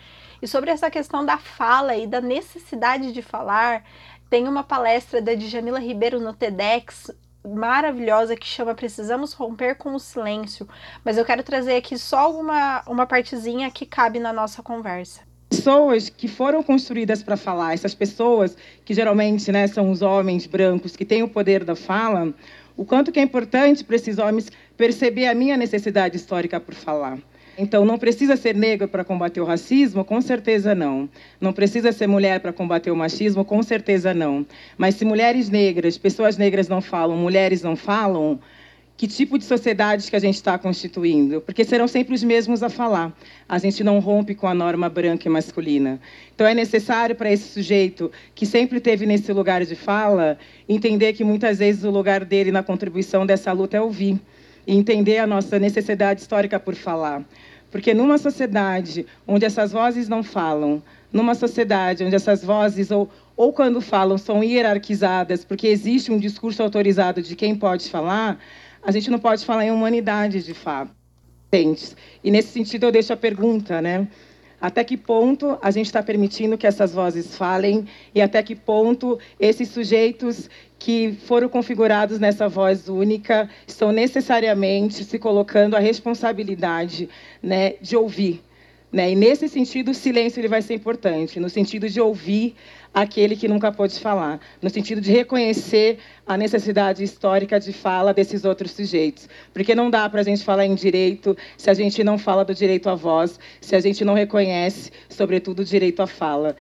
Speaker 1: E sobre essa questão da fala e da necessidade de falar, tem uma palestra da Djamila Ribeiro no TEDx maravilhosa que chama Precisamos Romper com o Silêncio. Mas eu quero trazer aqui só uma, uma partezinha que cabe na nossa conversa
Speaker 9: pessoas que foram construídas para falar, essas pessoas que geralmente né, são os homens brancos que têm o poder da fala, o quanto que é importante para esses homens perceber a minha necessidade histórica por falar. Então, não precisa ser negro para combater o racismo? Com certeza não. Não precisa ser mulher para combater o machismo? Com certeza não. Mas se mulheres negras, pessoas negras não falam, mulheres não falam, que tipo de sociedade que a gente está constituindo, porque serão sempre os mesmos a falar. A gente não rompe com a norma branca e masculina. Então é necessário para esse sujeito que sempre teve nesse lugar de fala entender que muitas vezes o lugar dele na contribuição dessa luta é ouvir e entender a nossa necessidade histórica por falar. Porque numa sociedade onde essas vozes não falam, numa sociedade onde essas vozes ou ou quando falam são hierarquizadas, porque existe um discurso autorizado de quem pode falar, a gente não pode falar em humanidade de fato. E nesse sentido eu deixo a pergunta, né? Até que ponto a gente está permitindo que essas vozes falem e até que ponto esses sujeitos que foram configurados nessa voz única estão necessariamente se colocando a responsabilidade né, de ouvir. Né? E nesse sentido, o silêncio ele vai ser importante, no sentido de ouvir aquele que nunca pôde falar, no sentido de reconhecer a necessidade histórica de fala desses outros sujeitos. Porque não dá para a gente falar em direito se a gente não fala do direito à voz, se a gente não reconhece, sobretudo, o direito à fala.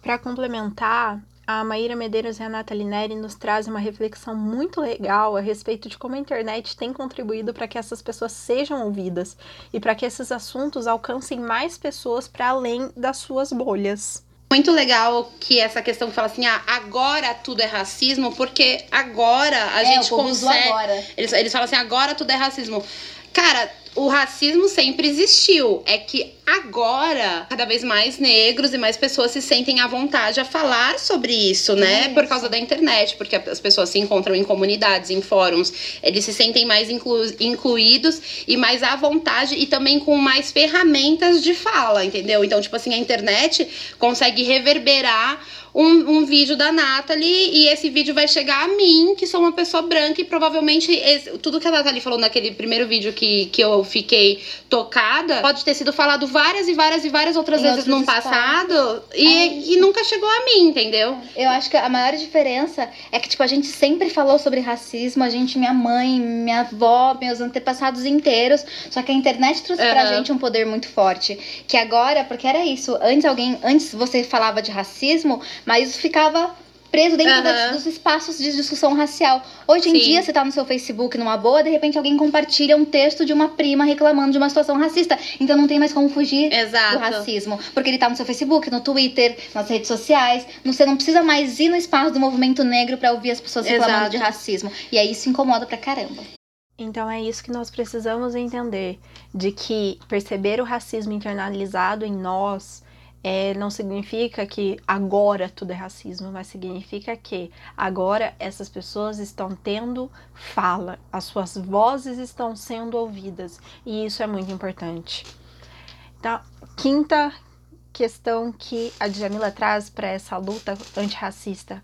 Speaker 1: Para complementar, a Maíra Medeiros e a Nathalie Neri nos trazem uma reflexão muito legal a respeito de como a internet tem contribuído para que essas pessoas sejam ouvidas e para que esses assuntos alcancem mais pessoas para além das suas bolhas
Speaker 6: muito legal que essa questão que fala assim, ah, agora tudo é racismo, porque agora a é, gente consegue. Agora. Eles, eles falam assim, agora tudo é racismo. Cara, o racismo sempre existiu. É que agora, cada vez mais negros e mais pessoas se sentem à vontade a falar sobre isso, né? Isso. Por causa da internet, porque as pessoas se encontram em comunidades, em fóruns. Eles se sentem mais inclu incluídos e mais à vontade e também com mais ferramentas de fala, entendeu? Então, tipo assim, a internet consegue reverberar um, um vídeo da Nathalie e esse vídeo vai chegar a mim, que sou uma pessoa branca, e provavelmente esse, tudo que a Nathalie falou naquele primeiro vídeo que, que eu fiquei tocada pode ter sido falado várias e várias e várias outras em vezes no passado e, e nunca chegou a mim, entendeu?
Speaker 5: Eu acho que a maior diferença é que, tipo, a gente sempre falou sobre racismo, a gente, minha mãe, minha avó, meus antepassados inteiros, só que a internet trouxe uhum. pra gente um poder muito forte. Que agora, porque era isso, antes alguém, antes você falava de racismo, mas ficava preso dentro uhum. da, dos espaços de discussão racial. Hoje em Sim. dia, você tá no seu Facebook numa boa, de repente alguém compartilha um texto de uma prima reclamando de uma situação racista. Então não tem mais como fugir Exato. do racismo. Porque ele tá no seu Facebook, no Twitter, nas redes sociais. Você não precisa mais ir no espaço do movimento negro para ouvir as pessoas reclamando Exato. de racismo. E aí isso incomoda pra caramba.
Speaker 1: Então é isso que nós precisamos entender: de que perceber o racismo internalizado em nós é, não significa que agora tudo é racismo, mas significa que agora essas pessoas estão tendo fala, as suas vozes estão sendo ouvidas e isso é muito importante. Então, quinta questão que a Djamila traz para essa luta antirracista.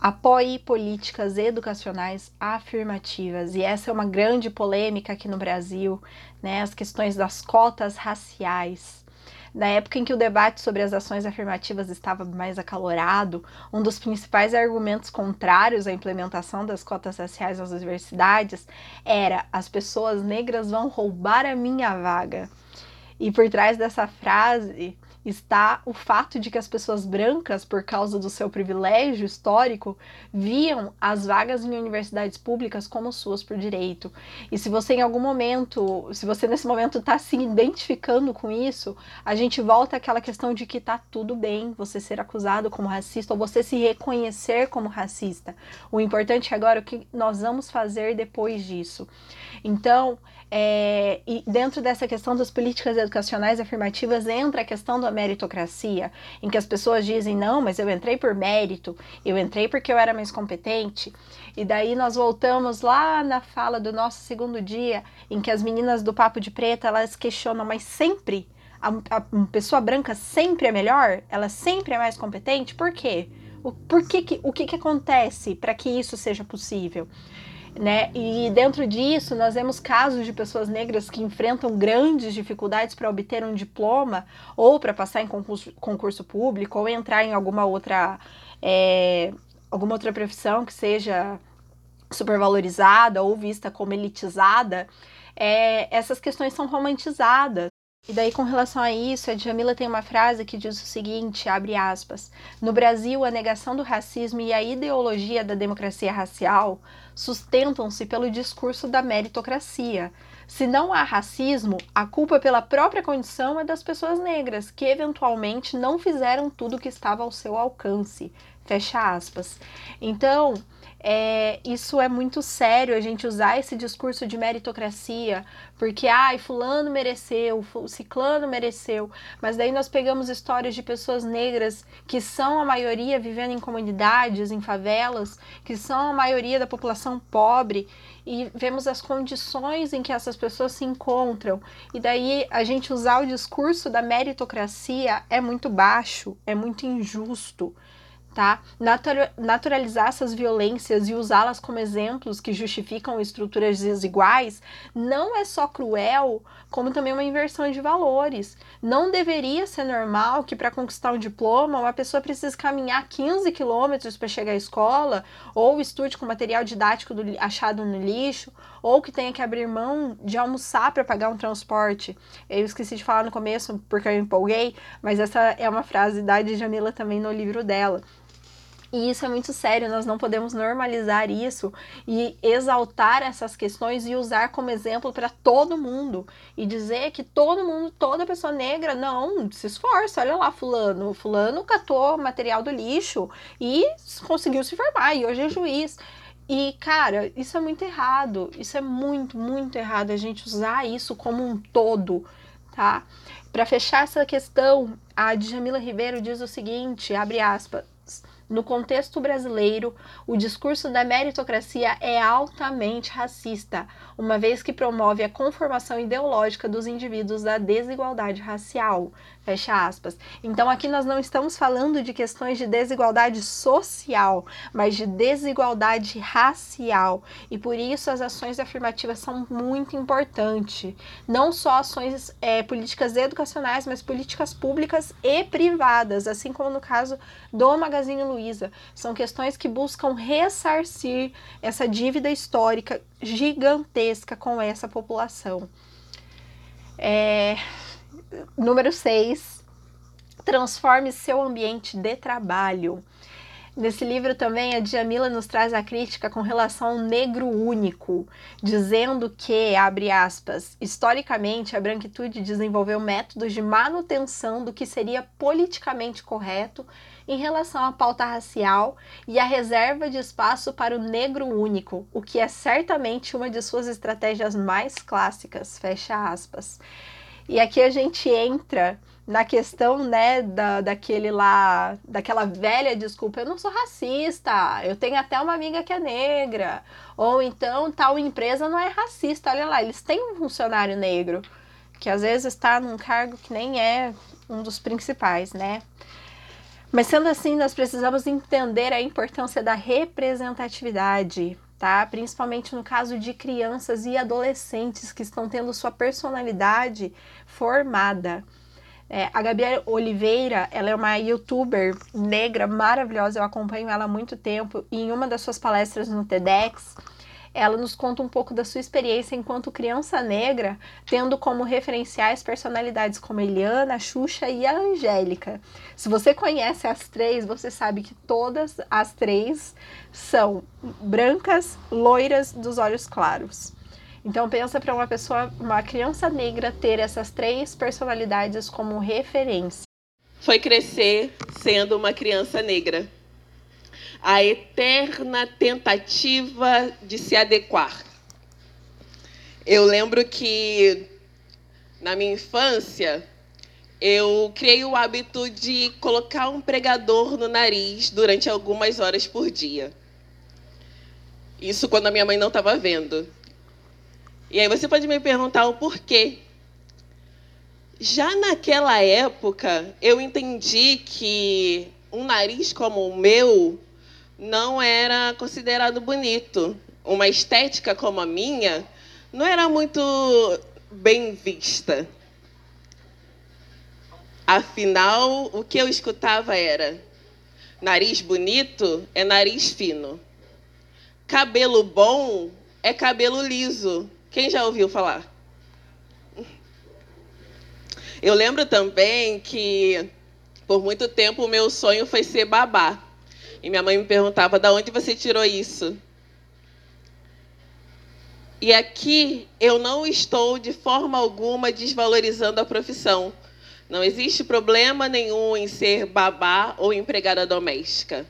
Speaker 1: Apoie políticas educacionais afirmativas. E essa é uma grande polêmica aqui no Brasil, né? As questões das cotas raciais na época em que o debate sobre as ações afirmativas estava mais acalorado, um dos principais argumentos contrários à implementação das cotas raciais nas universidades era: as pessoas negras vão roubar a minha vaga. E por trás dessa frase está o fato de que as pessoas brancas, por causa do seu privilégio histórico, viam as vagas em universidades públicas como suas por direito. E se você em algum momento, se você nesse momento está se identificando com isso, a gente volta àquela questão de que tá tudo bem você ser acusado como racista ou você se reconhecer como racista. O importante agora é o que nós vamos fazer depois disso. Então, é, e dentro dessa questão das políticas educacionais afirmativas entra a questão da meritocracia, em que as pessoas dizem: não, mas eu entrei por mérito, eu entrei porque eu era mais competente. E daí nós voltamos lá na fala do nosso segundo dia, em que as meninas do Papo de Preta elas questionam, mas sempre a, a pessoa branca sempre é melhor? Ela sempre é mais competente? Por quê? O, por que, que, o que, que acontece para que isso seja possível? Né? E dentro disso, nós vemos casos de pessoas negras que enfrentam grandes dificuldades para obter um diploma, ou para passar em concurso, concurso, público, ou entrar em alguma outra, é, alguma outra profissão que seja supervalorizada ou vista como elitizada. É, essas questões são romantizadas. E daí, com relação a isso, a Djamila tem uma frase que diz o seguinte, abre aspas, no Brasil, a negação do racismo e a ideologia da democracia racial sustentam-se pelo discurso da meritocracia. Se não há racismo, a culpa pela própria condição é das pessoas negras, que eventualmente não fizeram tudo o que estava ao seu alcance. Fecha aspas. Então, é, isso é muito sério a gente usar esse discurso de meritocracia, porque ai, fulano mereceu, ciclano mereceu, mas daí nós pegamos histórias de pessoas negras que são a maioria vivendo em comunidades, em favelas, que são a maioria da população pobre e vemos as condições em que essas pessoas se encontram. E daí a gente usar o discurso da meritocracia é muito baixo, é muito injusto tá? Naturalizar essas violências e usá-las como exemplos que justificam estruturas desiguais não é só cruel, como também uma inversão de valores. Não deveria ser normal que para conquistar um diploma uma pessoa precise caminhar 15 quilômetros para chegar à escola, ou estude com material didático do, achado no lixo, ou que tenha que abrir mão de almoçar para pagar um transporte. Eu esqueci de falar no começo porque eu empolguei, mas essa é uma frase da Djamila também no livro dela. E isso é muito sério, nós não podemos normalizar isso e exaltar essas questões e usar como exemplo para todo mundo. E dizer que todo mundo, toda pessoa negra, não, se esforça, olha lá, fulano. Fulano catou material do lixo e conseguiu se formar, e hoje é juiz. E, cara, isso é muito errado. Isso é muito, muito errado a gente usar isso como um todo, tá? Para fechar essa questão, a Djamila Ribeiro diz o seguinte, abre aspas, no contexto brasileiro, o discurso da meritocracia é altamente racista, uma vez que promove a conformação ideológica dos indivíduos da desigualdade racial. Fecha aspas. Então aqui nós não estamos falando de questões de desigualdade social, mas de desigualdade racial. E por isso as ações afirmativas são muito importantes. Não só ações é, políticas educacionais, mas políticas públicas e privadas, assim como no caso do Magazine Luiza. São questões que buscam ressarcir essa dívida histórica gigantesca com essa população. É, Número 6. Transforme seu ambiente de trabalho. Nesse livro também a Djamila nos traz a crítica com relação ao negro único, dizendo que, abre aspas, historicamente a branquitude desenvolveu métodos de manutenção do que seria politicamente correto em relação à pauta racial e a reserva de espaço para o negro único, o que é certamente uma de suas estratégias mais clássicas, fecha aspas. E aqui a gente entra na questão, né, da, daquele lá, daquela velha desculpa, eu não sou racista, eu tenho até uma amiga que é negra, ou então tal empresa não é racista, olha lá, eles têm um funcionário negro, que às vezes está num cargo que nem é um dos principais, né? Mas sendo assim, nós precisamos entender a importância da representatividade, tá? Principalmente no caso de crianças e adolescentes que estão tendo sua personalidade formada. É, a Gabi Oliveira, ela é uma youtuber negra maravilhosa, eu acompanho ela há muito tempo e em uma das suas palestras no TEDx, ela nos conta um pouco da sua experiência enquanto criança negra, tendo como referenciais personalidades como Eliana, Xuxa e a Angélica. Se você conhece as três, você sabe que todas as três são brancas, loiras, dos olhos claros. Então pensa para uma pessoa, uma criança negra ter essas três personalidades como referência.
Speaker 10: Foi crescer sendo uma criança negra a eterna tentativa de se adequar. Eu lembro que na minha infância, eu criei o hábito de colocar um pregador no nariz durante algumas horas por dia. Isso quando a minha mãe não estava vendo. E aí você pode me perguntar o porquê. Já naquela época, eu entendi que um nariz como o meu não era considerado bonito. Uma estética como a minha não era muito bem vista. Afinal, o que eu escutava era: nariz bonito é nariz fino. Cabelo bom é cabelo liso. Quem já ouviu falar? Eu lembro também que por muito tempo o meu sonho foi ser babá. E minha mãe me perguntava: "Da onde você tirou isso?" E aqui eu não estou de forma alguma desvalorizando a profissão. Não existe problema nenhum em ser babá ou empregada doméstica.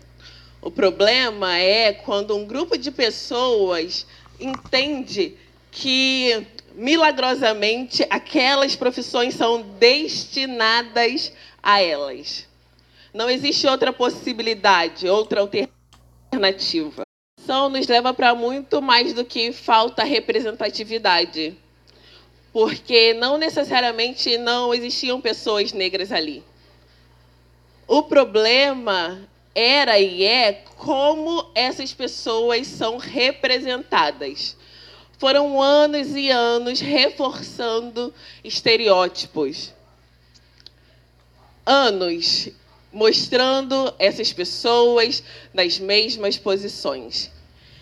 Speaker 10: O problema é quando um grupo de pessoas entende que milagrosamente aquelas profissões são destinadas a elas. Não existe outra possibilidade, outra alternativa educação nos leva para muito mais do que falta representatividade. Porque não necessariamente não existiam pessoas negras ali. O problema era e é como essas pessoas são representadas. Foram anos e anos reforçando estereótipos. Anos mostrando essas pessoas nas mesmas posições.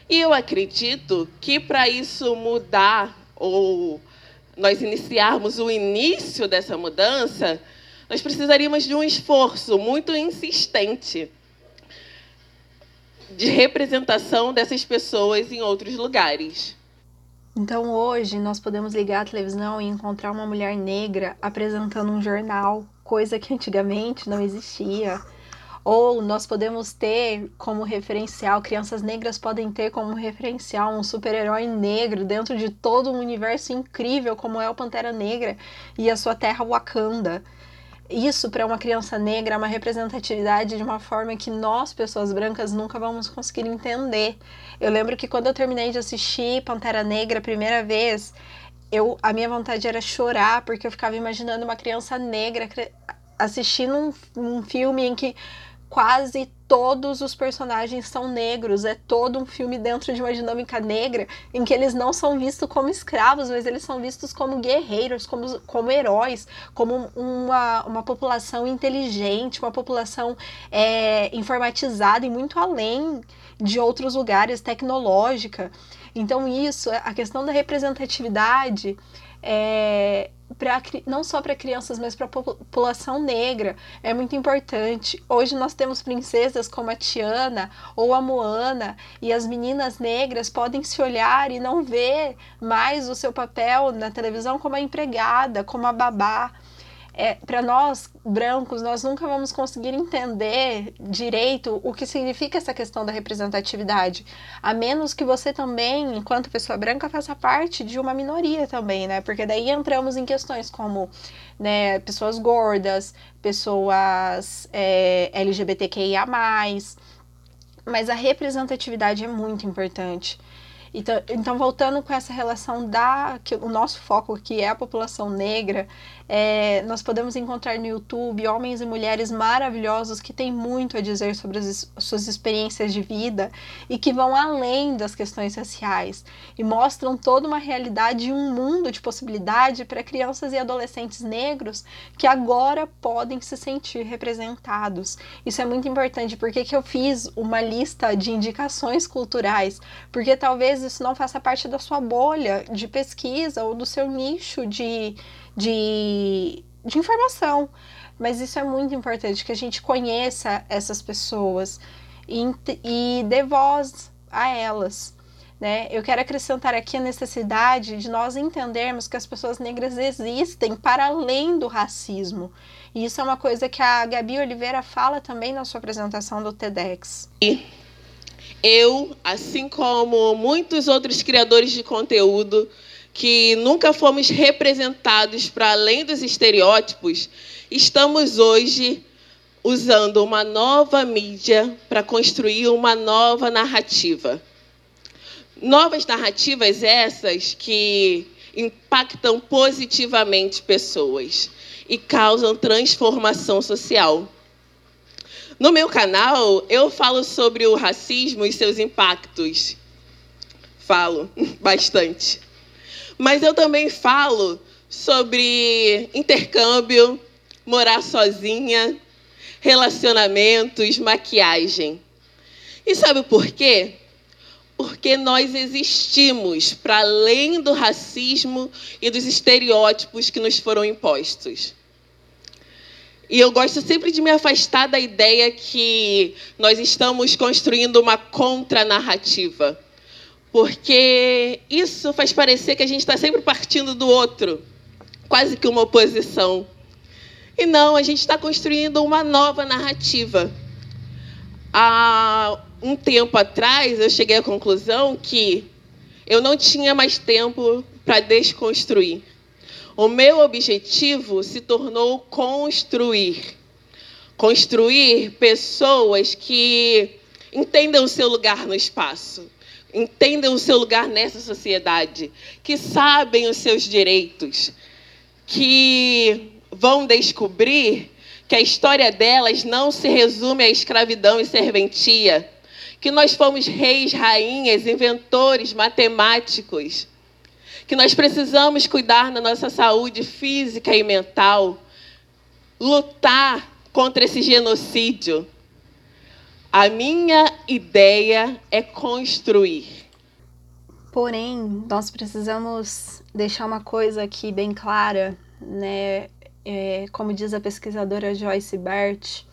Speaker 10: E eu acredito que para isso mudar ou nós iniciarmos o início dessa mudança, nós precisaríamos de um esforço muito insistente de representação dessas pessoas em outros lugares.
Speaker 1: Então hoje nós podemos ligar a televisão e encontrar uma mulher negra apresentando um jornal, coisa que antigamente não existia. Ou nós podemos ter como referencial, crianças negras podem ter como referencial um super-herói negro dentro de todo um universo incrível como é o Pantera Negra e a sua terra Wakanda. Isso para uma criança negra é uma representatividade de uma forma que nós, pessoas brancas, nunca vamos conseguir entender. Eu lembro que quando eu terminei de assistir Pantera Negra a primeira vez, eu, a minha vontade era chorar, porque eu ficava imaginando uma criança negra assistindo um, um filme em que quase todos os personagens são negros. É todo um filme dentro de uma dinâmica negra em que eles não são vistos como escravos, mas eles são vistos como guerreiros, como, como heróis, como uma, uma população inteligente, uma população é, informatizada e muito além de outros lugares, tecnológica. Então, isso, a questão da representatividade. É, pra, não só para crianças, mas para a população negra. É muito importante. Hoje nós temos princesas como a Tiana ou a Moana, e as meninas negras podem se olhar e não ver mais o seu papel na televisão como a empregada, como a babá é, para nós brancos, nós nunca vamos conseguir entender direito o que significa essa questão da representatividade, a menos que você também, enquanto pessoa branca, faça parte de uma minoria também, né? Porque daí entramos em questões como né, pessoas gordas, pessoas é, LGBTQIA. Mas a representatividade é muito importante. Então, então, voltando com essa relação da. que o nosso foco aqui é a população negra, é, nós podemos encontrar no YouTube homens e mulheres maravilhosos que têm muito a dizer sobre as suas experiências de vida e que vão além das questões raciais e mostram toda uma realidade e um mundo de possibilidade para crianças e adolescentes negros que agora podem se sentir representados. Isso é muito importante. porque que eu fiz uma lista de indicações culturais? Porque talvez isso não faça parte da sua bolha de pesquisa ou do seu nicho de de, de informação. Mas isso é muito importante, que a gente conheça essas pessoas e, e dê voz a elas. Né? Eu quero acrescentar aqui a necessidade de nós entendermos que as pessoas negras existem para além do racismo. E isso é uma coisa que a Gabi Oliveira fala também na sua apresentação do TEDx.
Speaker 10: Eu, assim como muitos outros criadores de conteúdo, que nunca fomos representados para além dos estereótipos, estamos hoje usando uma nova mídia para construir uma nova narrativa. Novas narrativas essas que impactam positivamente pessoas e causam transformação social. No meu canal, eu falo sobre o racismo e seus impactos. Falo (laughs) bastante. Mas eu também falo sobre intercâmbio, morar sozinha, relacionamentos, maquiagem. E sabe por quê? Porque nós existimos para além do racismo e dos estereótipos que nos foram impostos. E eu gosto sempre de me afastar da ideia que nós estamos construindo uma contranarrativa. Porque isso faz parecer que a gente está sempre partindo do outro, quase que uma oposição. E não, a gente está construindo uma nova narrativa. Há um tempo atrás, eu cheguei à conclusão que eu não tinha mais tempo para desconstruir. O meu objetivo se tornou construir. Construir pessoas que entendam o seu lugar no espaço, entendam o seu lugar nessa sociedade, que sabem os seus direitos, que vão descobrir que a história delas não se resume à escravidão e serventia, que nós fomos reis, rainhas, inventores, matemáticos, que nós precisamos cuidar da nossa saúde física e mental, lutar contra esse genocídio. A minha ideia é construir.
Speaker 1: Porém, nós precisamos deixar uma coisa aqui bem clara, né? é, como diz a pesquisadora Joyce Bert,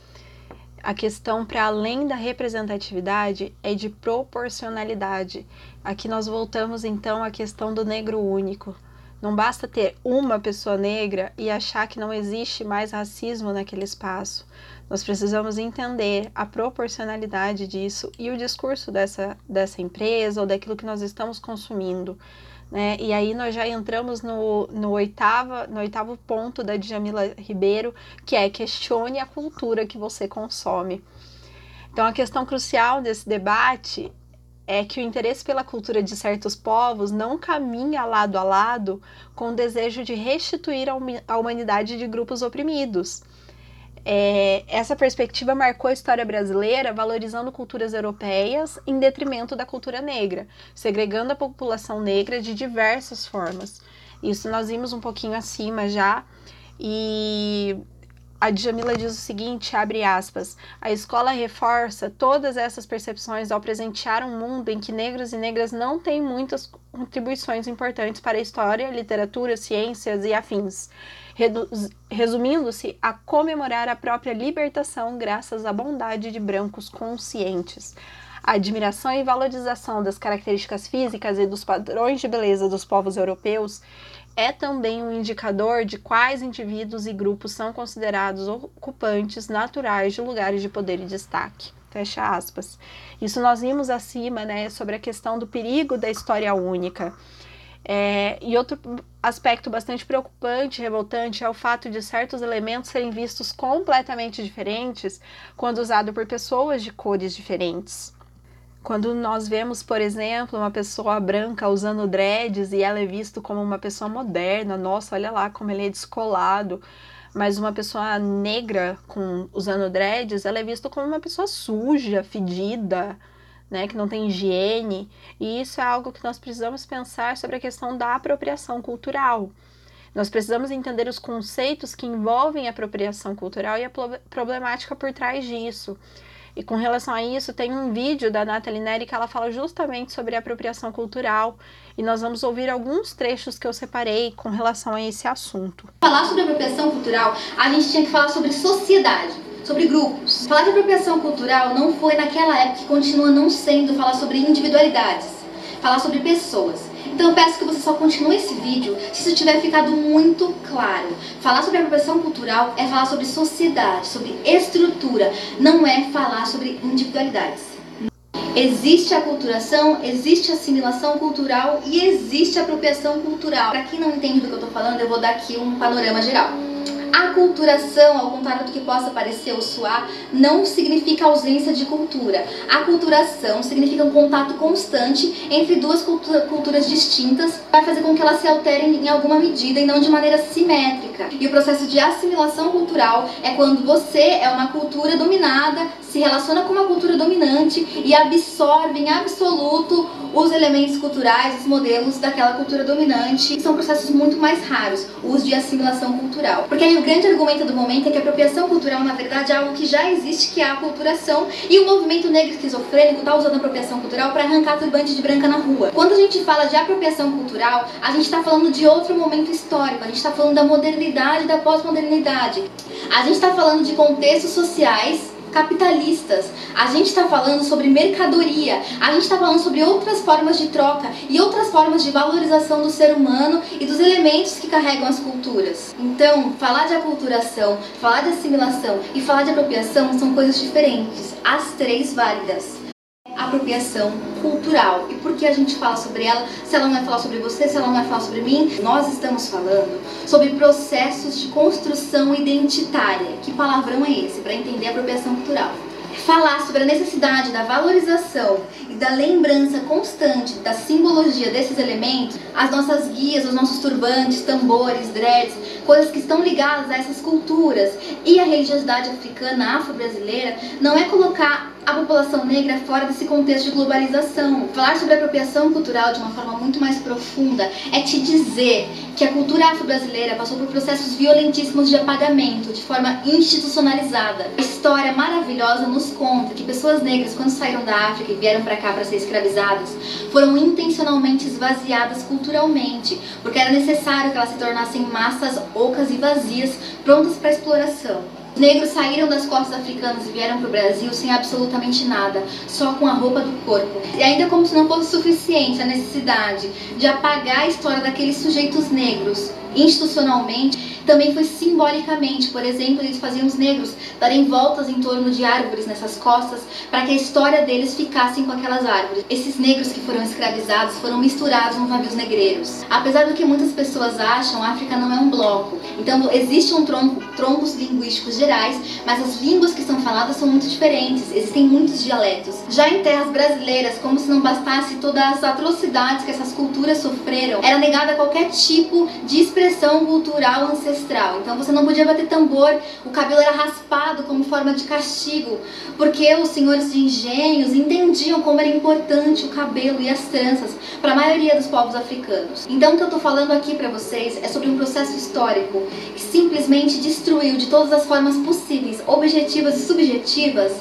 Speaker 1: a questão para além da representatividade é de proporcionalidade. Aqui nós voltamos então à questão do negro único. Não basta ter uma pessoa negra e achar que não existe mais racismo naquele espaço. Nós precisamos entender a proporcionalidade disso e o discurso dessa, dessa empresa ou daquilo que nós estamos consumindo. Né? E aí nós já entramos no, no, oitava, no oitavo ponto da Djamila Ribeiro, que é questione a cultura que você consome. Então a questão crucial desse debate é que o interesse pela cultura de certos povos não caminha lado a lado com o desejo de restituir a humanidade de grupos oprimidos. É, essa perspectiva marcou a história brasileira valorizando culturas europeias em detrimento da cultura negra, segregando a população negra de diversas formas. Isso nós vimos um pouquinho acima já. E a Djamila diz o seguinte, abre aspas, a escola reforça todas essas percepções ao presentear um mundo em que negros e negras não têm muitas contribuições importantes para a história, literatura, ciências e afins resumindo-se a comemorar a própria libertação graças à bondade de brancos conscientes. A admiração e valorização das características físicas e dos padrões de beleza dos povos europeus é também um indicador de quais indivíduos e grupos são considerados ocupantes naturais de lugares de poder e destaque. Fecha aspas. Isso nós vimos acima, né, sobre a questão do perigo da história única. É, e outro aspecto bastante preocupante revoltante é o fato de certos elementos serem vistos completamente diferentes quando usados por pessoas de cores diferentes. Quando nós vemos, por exemplo, uma pessoa branca usando dreads e ela é vista como uma pessoa moderna, nossa, olha lá como ele é descolado. Mas uma pessoa negra com usando dreads, ela é vista como uma pessoa suja, fedida, né, que não tem higiene, e isso é algo que nós precisamos pensar sobre a questão da apropriação cultural. Nós precisamos entender os conceitos que envolvem a apropriação cultural e a problemática por trás disso. E com relação a isso, tem um vídeo da Nathalie Neri que ela fala justamente sobre apropriação cultural. E nós vamos ouvir alguns trechos que eu separei com relação a esse assunto.
Speaker 5: Falar sobre apropriação cultural, a gente tinha que falar sobre sociedade sobre grupos. Falar de apropriação cultural não foi naquela época e continua não sendo falar sobre individualidades, falar sobre pessoas. Então eu peço que você só continue esse vídeo se isso tiver ficado muito claro. Falar sobre apropriação cultural é falar sobre sociedade, sobre estrutura, não é falar sobre individualidades. Existe a culturação, existe a assimilação cultural e existe a apropriação cultural. Para quem não entende do que eu tô falando, eu vou dar aqui um panorama geral. Aculturação, ao contrário do que possa parecer ou soar, não significa ausência de cultura. Aculturação significa um contato constante entre duas cultura, culturas distintas, vai fazer com que elas se alterem em alguma medida e não de maneira simétrica. E o processo de assimilação cultural é quando você é uma cultura dominada, se relaciona com uma cultura dominante e absorve em absoluto os elementos culturais, os modelos daquela cultura dominante. São processos muito mais raros, o uso de assimilação cultural. Porque aí o grande argumento do momento é que a apropriação cultural, na verdade, é algo que já existe, que é a aculturação, e o movimento negro esquizofrênico está usando a apropriação cultural para arrancar turbante de branca na rua. Quando a gente fala de apropriação cultural, a gente está falando de outro momento histórico, a gente está falando da modernidade e da pós-modernidade. A gente está falando de contextos sociais capitalistas. A gente está falando sobre mercadoria, a gente está falando sobre outras formas de troca e outras formas de valorização do ser humano e dos elementos que carregam as culturas. Então, falar de aculturação, falar de assimilação e falar de apropriação são coisas diferentes, as três válidas apropriação cultural. E por que a gente fala sobre ela? Se ela não vai falar sobre você, se ela não vai falar sobre mim, nós estamos falando sobre processos de construção identitária. Que palavrão é esse para entender a apropriação cultural? Falar sobre a necessidade da valorização e da lembrança constante da simbologia desses elementos, as nossas guias, os nossos turbantes, tambores, dreads, coisas que estão ligadas a essas culturas e a religiosidade africana, afro-brasileira, não é colocar a população negra fora desse contexto de globalização. Falar sobre apropriação cultural de uma forma muito mais profunda é te dizer que a cultura afro-brasileira passou por processos violentíssimos de apagamento, de forma institucionalizada. A história maravilhosa nos conta que pessoas negras, quando saíram da África e vieram para cá para ser escravizadas, foram intencionalmente esvaziadas culturalmente, porque era necessário que elas se tornassem massas ocas e vazias, prontas para exploração. Os negros saíram das costas africanas e vieram para o Brasil sem absolutamente nada, só com a roupa do corpo. E ainda como se não fosse suficiente a necessidade de apagar a história daqueles sujeitos negros institucionalmente, também foi simbolicamente. Por exemplo, eles faziam os negros darem voltas em torno de árvores nessas costas para que a história deles ficasse com aquelas árvores. Esses negros que foram escravizados foram misturados nos navios negreiros. Apesar do que muitas pessoas acham, a África não é um bloco. Então, existe um tronco, troncos linguísticos gerais, mas as línguas que são faladas são muito diferentes. Existem muitos dialetos. Já em terras brasileiras, como se não bastasse todas as atrocidades que essas culturas sofreram, era negada qualquer tipo de expressão cultural ancestral ancestral. Então você não podia bater tambor, o cabelo era raspado como forma de castigo, porque os senhores de engenhos entendiam como era importante o cabelo e as tranças para a maioria dos povos africanos. Então o que eu estou falando aqui para vocês é sobre um processo histórico que simplesmente destruiu de todas as formas possíveis, objetivas e subjetivas,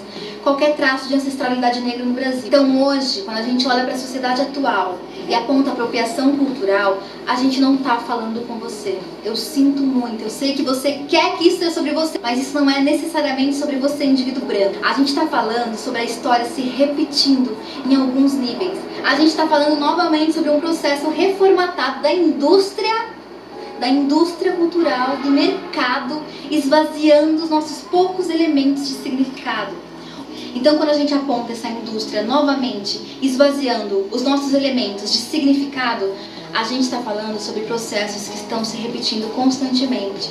Speaker 5: qualquer traço de ancestralidade negra no Brasil. Então hoje, quando a gente olha para a sociedade atual e aponta apropriação cultural, a gente não está falando com você. Eu sinto muito, eu sei que você quer que isso seja sobre você, mas isso não é necessariamente sobre você, indivíduo branco. A gente está falando sobre a história se repetindo em alguns níveis. A gente está falando novamente sobre um processo reformatado da indústria da indústria cultural, do mercado, esvaziando os nossos poucos elementos de significado. Então, quando a gente aponta essa indústria novamente, esvaziando os nossos elementos de significado, a gente está falando sobre processos que estão se repetindo constantemente,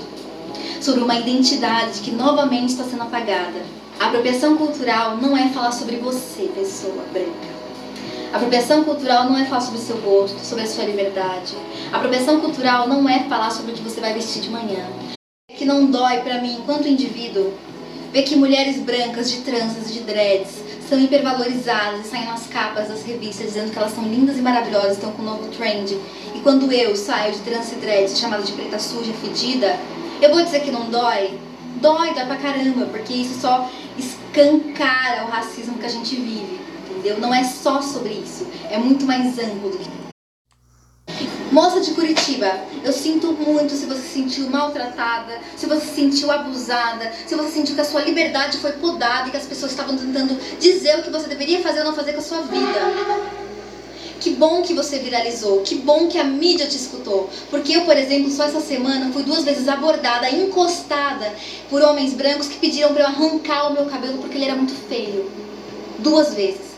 Speaker 5: sobre uma identidade que novamente está sendo apagada. A apropriação cultural não é falar sobre você, pessoa branca. A apropriação cultural não é falar sobre o seu gosto, sobre a sua liberdade. A apropriação cultural não é falar sobre o que você vai vestir de manhã. O que não dói para mim, enquanto indivíduo, ver que mulheres brancas de tranças, de dreads, são hipervalorizadas e saem nas capas das revistas dizendo que elas são lindas e maravilhosas, estão com um novo trend. E quando eu saio de trança e dreads chamada de preta suja, fedida, eu vou dizer que não dói? Dói, dói pra caramba, porque isso só escancara o racismo que a gente vive, entendeu? Não é só sobre isso, é muito mais amplo do que Moça de Curitiba, eu sinto muito se você se sentiu maltratada, se você se sentiu abusada, se você sentiu que a sua liberdade foi podada e que as pessoas estavam tentando dizer o que você deveria fazer ou não fazer com a sua vida. Que bom que você viralizou, que bom que a mídia te escutou. Porque eu, por exemplo, só essa semana fui duas vezes abordada, encostada por homens brancos que pediram para eu arrancar o meu cabelo porque ele era muito feio. Duas vezes.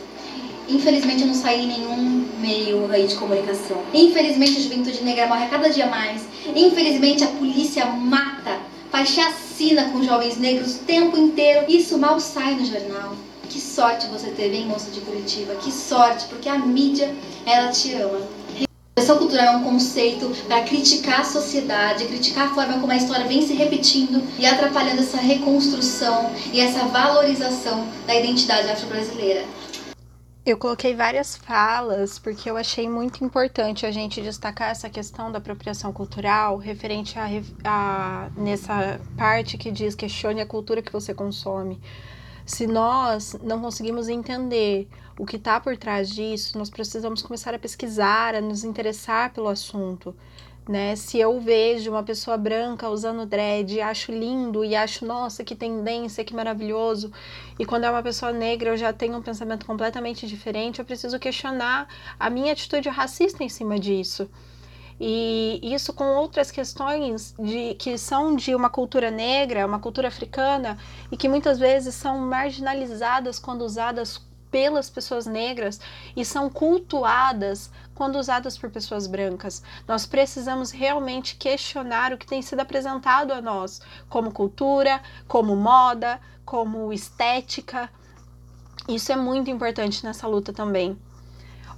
Speaker 5: Infelizmente eu não saí em nenhum meio aí de comunicação. Infelizmente a juventude negra morre cada dia mais. Infelizmente a polícia mata, faz chacina com jovens negros o tempo inteiro. Isso mal sai no jornal. Que sorte você teve, hein, moça de Curitiba? Que sorte, porque a mídia, ela te ama. Revolução cultural é um conceito para criticar a sociedade, criticar a forma como a história vem se repetindo e atrapalhando essa reconstrução e essa valorização da identidade afro-brasileira.
Speaker 1: Eu coloquei várias falas porque eu achei muito importante a gente destacar essa questão da apropriação cultural referente a, a nessa parte que diz questione a cultura que você consome. Se nós não conseguimos entender o que está por trás disso, nós precisamos começar a pesquisar, a nos interessar pelo assunto né? Se eu vejo uma pessoa branca usando dread acho lindo e acho, nossa, que tendência, que maravilhoso, e quando é uma pessoa negra eu já tenho um pensamento completamente diferente, eu preciso questionar a minha atitude racista em cima disso. E isso com outras questões de que são de uma cultura negra, uma cultura africana, e que muitas vezes são marginalizadas quando usadas pelas pessoas negras e são cultuadas quando usadas por pessoas brancas. Nós precisamos realmente questionar o que tem sido apresentado a nós como cultura, como moda, como estética. Isso é muito importante nessa luta também.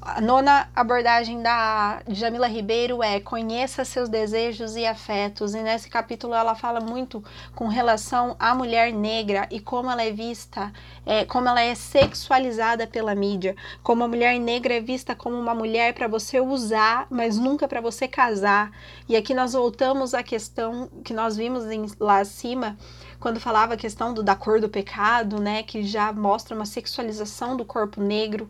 Speaker 1: A nona abordagem da Jamila Ribeiro é conheça seus desejos e afetos, e nesse capítulo ela fala muito com relação à mulher negra e como ela é vista, é, como ela é sexualizada pela mídia, como a mulher negra é vista como uma mulher para você usar, mas nunca para você casar. E aqui nós voltamos à questão que nós vimos em, lá acima, quando falava a questão do, da cor do pecado, né, que já mostra uma sexualização do corpo negro.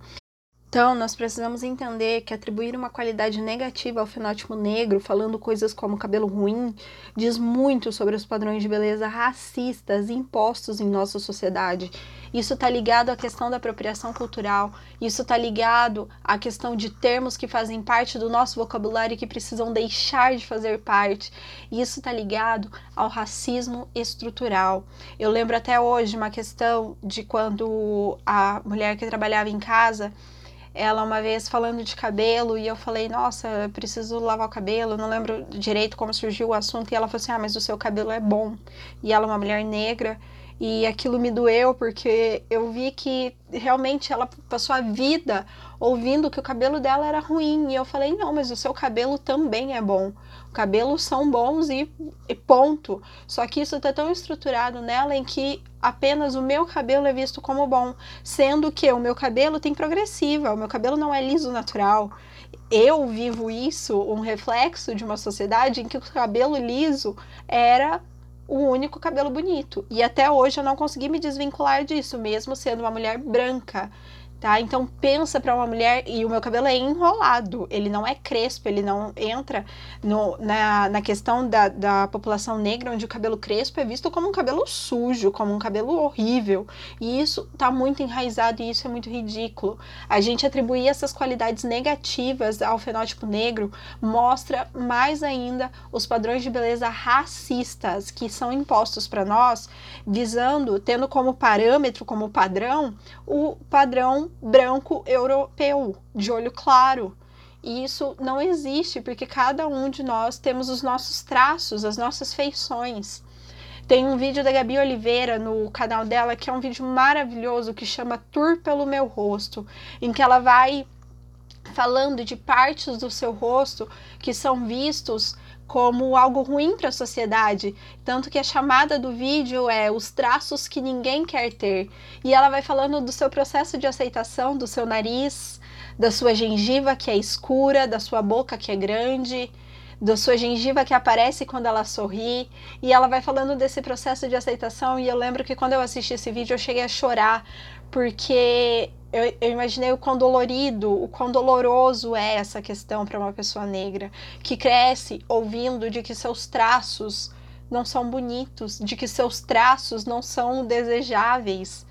Speaker 1: Então, nós precisamos entender que atribuir uma qualidade negativa ao fenótipo negro, falando coisas como cabelo ruim, diz muito sobre os padrões de beleza racistas impostos em nossa sociedade. Isso está ligado à questão da apropriação cultural, isso está ligado à questão de termos que fazem parte do nosso vocabulário e que precisam deixar de fazer parte. Isso está ligado ao racismo estrutural. Eu lembro até hoje uma questão de quando a mulher que trabalhava em casa ela uma vez falando de cabelo e eu falei, nossa, preciso lavar o cabelo, não lembro direito como surgiu o assunto, e ela falou assim: ah, mas o seu cabelo é bom. E ela uma mulher negra. E aquilo me doeu porque eu vi que realmente ela passou a vida ouvindo que o cabelo dela era ruim. E eu falei: não, mas o seu cabelo também é bom. Cabelos são bons e, e ponto. Só que isso está tão estruturado nela em que apenas o meu cabelo é visto como bom, sendo que o meu cabelo tem progressiva, o meu cabelo não é liso natural. Eu vivo isso, um reflexo de uma sociedade em que o cabelo liso era o único cabelo bonito. E até hoje eu não consegui me desvincular disso, mesmo sendo uma mulher branca tá? Então pensa para uma mulher e o meu cabelo é enrolado, ele não é crespo, ele não entra no, na, na questão da, da população negra onde o cabelo crespo é visto como um cabelo sujo, como um cabelo horrível. E isso tá muito enraizado e isso é muito ridículo. A gente atribuir essas qualidades negativas ao fenótipo negro mostra mais ainda os padrões de beleza racistas que são impostos para nós, visando, tendo como parâmetro, como padrão, o padrão branco europeu, de olho claro. E isso não existe, porque cada um de nós temos os nossos traços, as nossas feições. Tem um vídeo da Gabi Oliveira no canal dela que é um vídeo maravilhoso que chama Tour pelo meu rosto, em que ela vai falando de partes do seu rosto que são vistos como algo ruim para a sociedade. Tanto que a chamada do vídeo é os traços que ninguém quer ter. E ela vai falando do seu processo de aceitação, do seu nariz, da sua gengiva que é escura, da sua boca que é grande, da sua gengiva que aparece quando ela sorri. E ela vai falando desse processo de aceitação. E eu lembro que quando eu assisti esse vídeo eu cheguei a chorar, porque eu, eu, imaginei o quão dolorido, o quão doloroso é essa questão para uma pessoa negra que cresce ouvindo de que seus traços não são bonitos, de que seus traços não são desejáveis.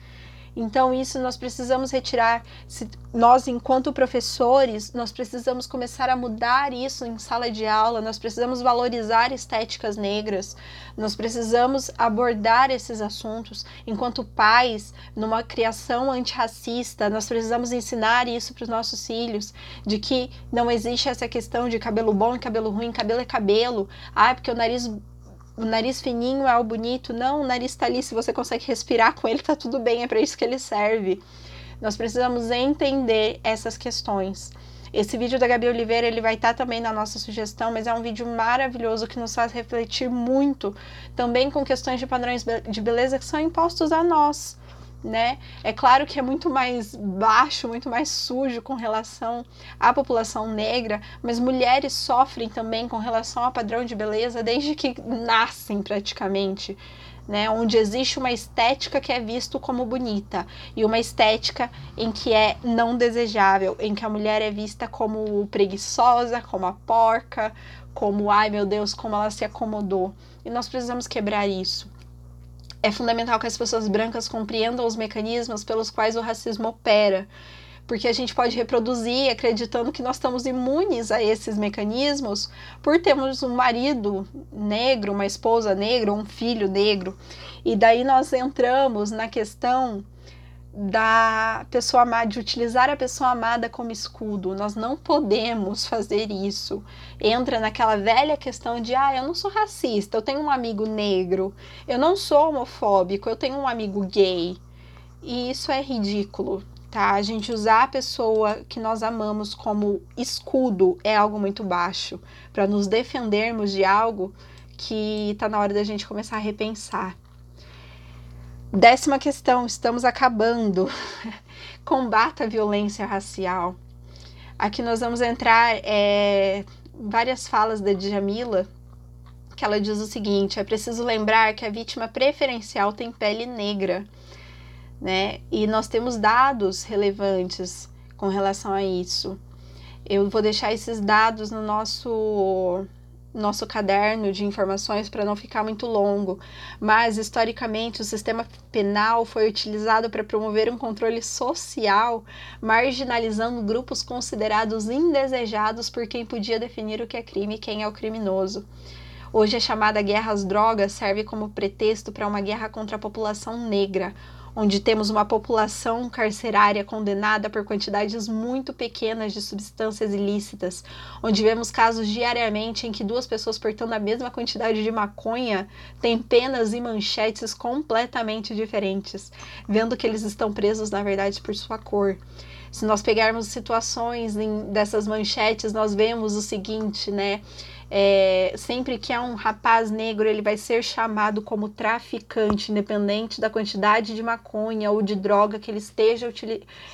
Speaker 1: Então, isso nós precisamos retirar. Se nós, enquanto professores, nós precisamos começar a mudar isso em sala de aula, nós precisamos valorizar estéticas negras, nós precisamos abordar esses assuntos. Enquanto pais, numa criação antirracista, nós precisamos ensinar isso para os nossos filhos, de que não existe essa questão de cabelo bom e cabelo ruim, cabelo é cabelo. Ah, porque o nariz o nariz fininho é o bonito. Não, o nariz tá ali, se você consegue respirar com ele, tá tudo bem, é para isso que ele serve. Nós precisamos entender essas questões. Esse vídeo da Gabi Oliveira, ele vai estar tá também na nossa sugestão, mas é um vídeo maravilhoso que nos faz refletir muito, também com questões de padrões de beleza que são impostos a nós né? É claro que é muito mais baixo, muito mais sujo com relação à população negra, mas mulheres sofrem também com relação ao padrão de beleza desde que nascem praticamente. Né, onde existe uma estética que é visto como bonita e uma estética em que é não desejável, em que a mulher é vista como preguiçosa, como a porca, como ai meu Deus, como ela se acomodou. E nós precisamos quebrar isso. É fundamental que as pessoas brancas compreendam os mecanismos pelos quais o racismo opera, porque a gente pode reproduzir acreditando que nós estamos imunes a esses mecanismos por termos um marido negro, uma esposa negra, um filho negro. E daí nós entramos na questão da pessoa amada, de utilizar a pessoa amada como escudo. Nós não podemos fazer isso. Entra naquela velha questão de, ah, eu não sou racista, eu tenho um amigo negro, eu não sou homofóbico, eu tenho um amigo gay. E isso é ridículo, tá? A gente usar a pessoa que nós amamos como escudo é algo muito baixo, para nos defendermos de algo que tá na hora da gente começar a repensar. Décima questão: estamos acabando. (laughs) Combata a violência racial. Aqui nós vamos entrar é, várias falas da Djamila, que ela diz o seguinte: é preciso lembrar que a vítima preferencial tem pele negra, né? E nós temos dados relevantes com relação a isso. Eu vou deixar esses dados no nosso nosso caderno de informações para não ficar muito longo, mas historicamente o sistema penal foi utilizado para promover um controle social, marginalizando grupos considerados indesejados por quem podia definir o que é crime e quem é o criminoso. Hoje a chamada guerra às drogas serve como pretexto para uma guerra contra a população negra, onde temos uma população carcerária condenada por quantidades muito pequenas de substâncias ilícitas, onde vemos casos diariamente em que duas pessoas portando a mesma quantidade de maconha têm penas e manchetes completamente diferentes, vendo que eles estão presos na verdade por sua cor. Se nós pegarmos situações em, dessas manchetes, nós vemos o seguinte, né? É, sempre que há um rapaz negro, ele vai ser chamado como traficante, independente da quantidade de maconha ou de droga que ele esteja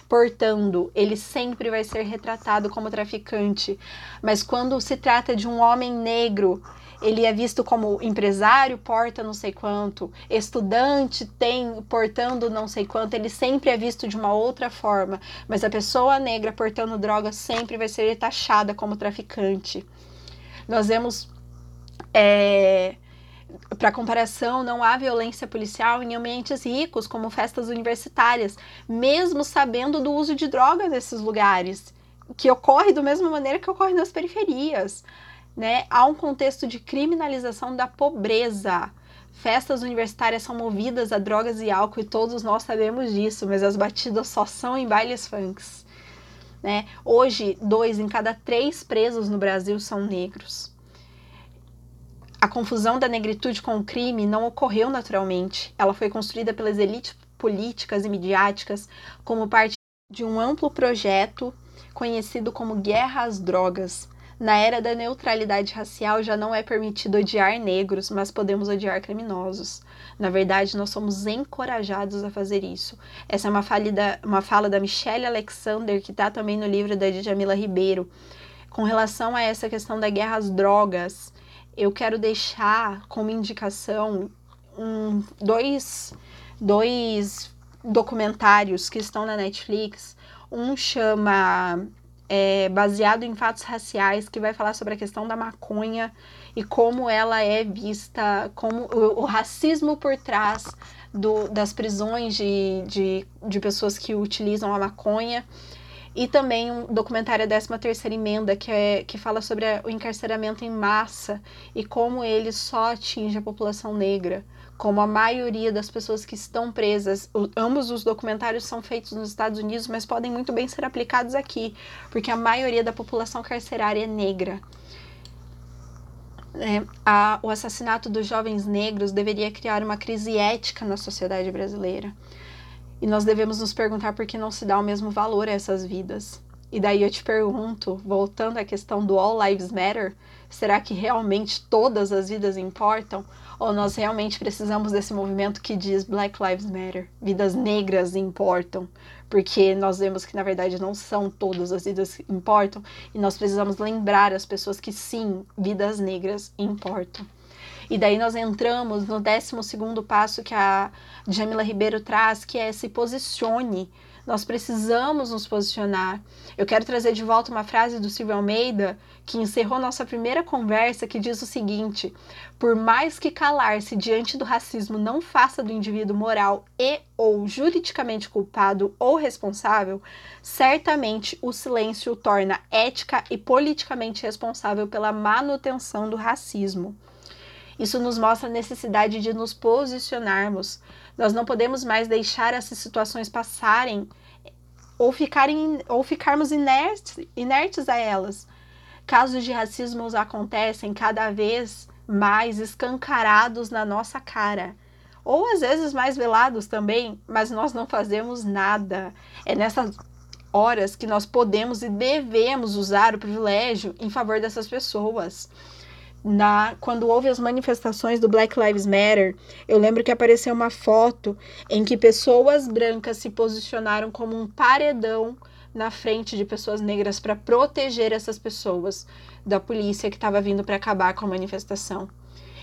Speaker 1: portando. Ele sempre vai ser retratado como traficante. Mas quando se trata de um homem negro, ele é visto como empresário, porta não sei quanto, estudante tem portando não sei quanto, ele sempre é visto de uma outra forma, mas a pessoa negra portando droga sempre vai ser taxada como traficante. Nós vemos, é, para comparação, não há violência policial em ambientes ricos, como festas universitárias, mesmo sabendo do uso de drogas nesses lugares, que ocorre da mesma maneira que ocorre nas periferias. Né? Há um contexto de criminalização da pobreza. Festas universitárias são movidas a drogas e álcool e todos nós sabemos disso, mas as batidas só são em bailes funks. Né? Hoje, dois em cada três presos no Brasil são negros. A confusão da negritude com o crime não ocorreu naturalmente. Ela foi construída pelas elites políticas e midiáticas como parte de um amplo projeto conhecido como Guerra às Drogas, na era da neutralidade racial já não é permitido odiar negros, mas podemos odiar criminosos. Na verdade, nós somos encorajados a fazer isso. Essa é uma fala da, uma fala da Michelle Alexander, que está também no livro da Djamila Ribeiro. Com relação a essa questão da guerra às drogas, eu quero deixar como indicação um, dois, dois documentários que estão na Netflix. Um chama é, baseado em fatos raciais que vai falar sobre a questão da maconha e como ela é vista, como o, o racismo por trás do, das prisões de, de, de pessoas que utilizam a maconha. E também um documentário, a 13 terceira emenda, que, é, que fala sobre o encarceramento em massa e como ele só atinge a população negra, como a maioria das pessoas que estão presas. O, ambos os documentários são feitos nos Estados Unidos, mas podem muito bem ser aplicados aqui, porque a maioria da população carcerária é negra. É, a, o assassinato dos jovens negros deveria criar uma crise ética na sociedade brasileira. E nós devemos nos perguntar por que não se dá o mesmo valor a essas vidas. E daí eu te pergunto, voltando à questão do All Lives Matter, será que realmente todas as vidas importam? Ou nós realmente precisamos desse movimento que diz Black Lives Matter, vidas negras importam? porque nós vemos que na verdade não são todas as vidas que importam e nós precisamos lembrar as pessoas que sim, vidas negras importam. E daí nós entramos no 12 segundo passo que a Jamila Ribeiro traz, que é se posicione nós precisamos nos posicionar. Eu quero trazer de volta uma frase do Silvio Almeida, que encerrou nossa primeira conversa, que diz o seguinte: Por mais que calar-se diante do racismo não faça do indivíduo moral e ou juridicamente culpado ou responsável, certamente o silêncio o torna ética e politicamente responsável pela manutenção do racismo. Isso nos mostra a necessidade de nos posicionarmos. Nós não podemos mais deixar essas situações passarem ou, ficarem, ou ficarmos inertes, inertes a elas. Casos de racismo acontecem cada vez mais escancarados na nossa cara. Ou às vezes mais velados também, mas nós não fazemos nada. É nessas horas que nós podemos e devemos usar o privilégio em favor dessas pessoas na quando houve as manifestações do Black Lives Matter, eu lembro que apareceu uma foto em que pessoas brancas se posicionaram como um paredão na frente de pessoas negras para proteger essas pessoas da polícia que estava vindo para acabar com a manifestação.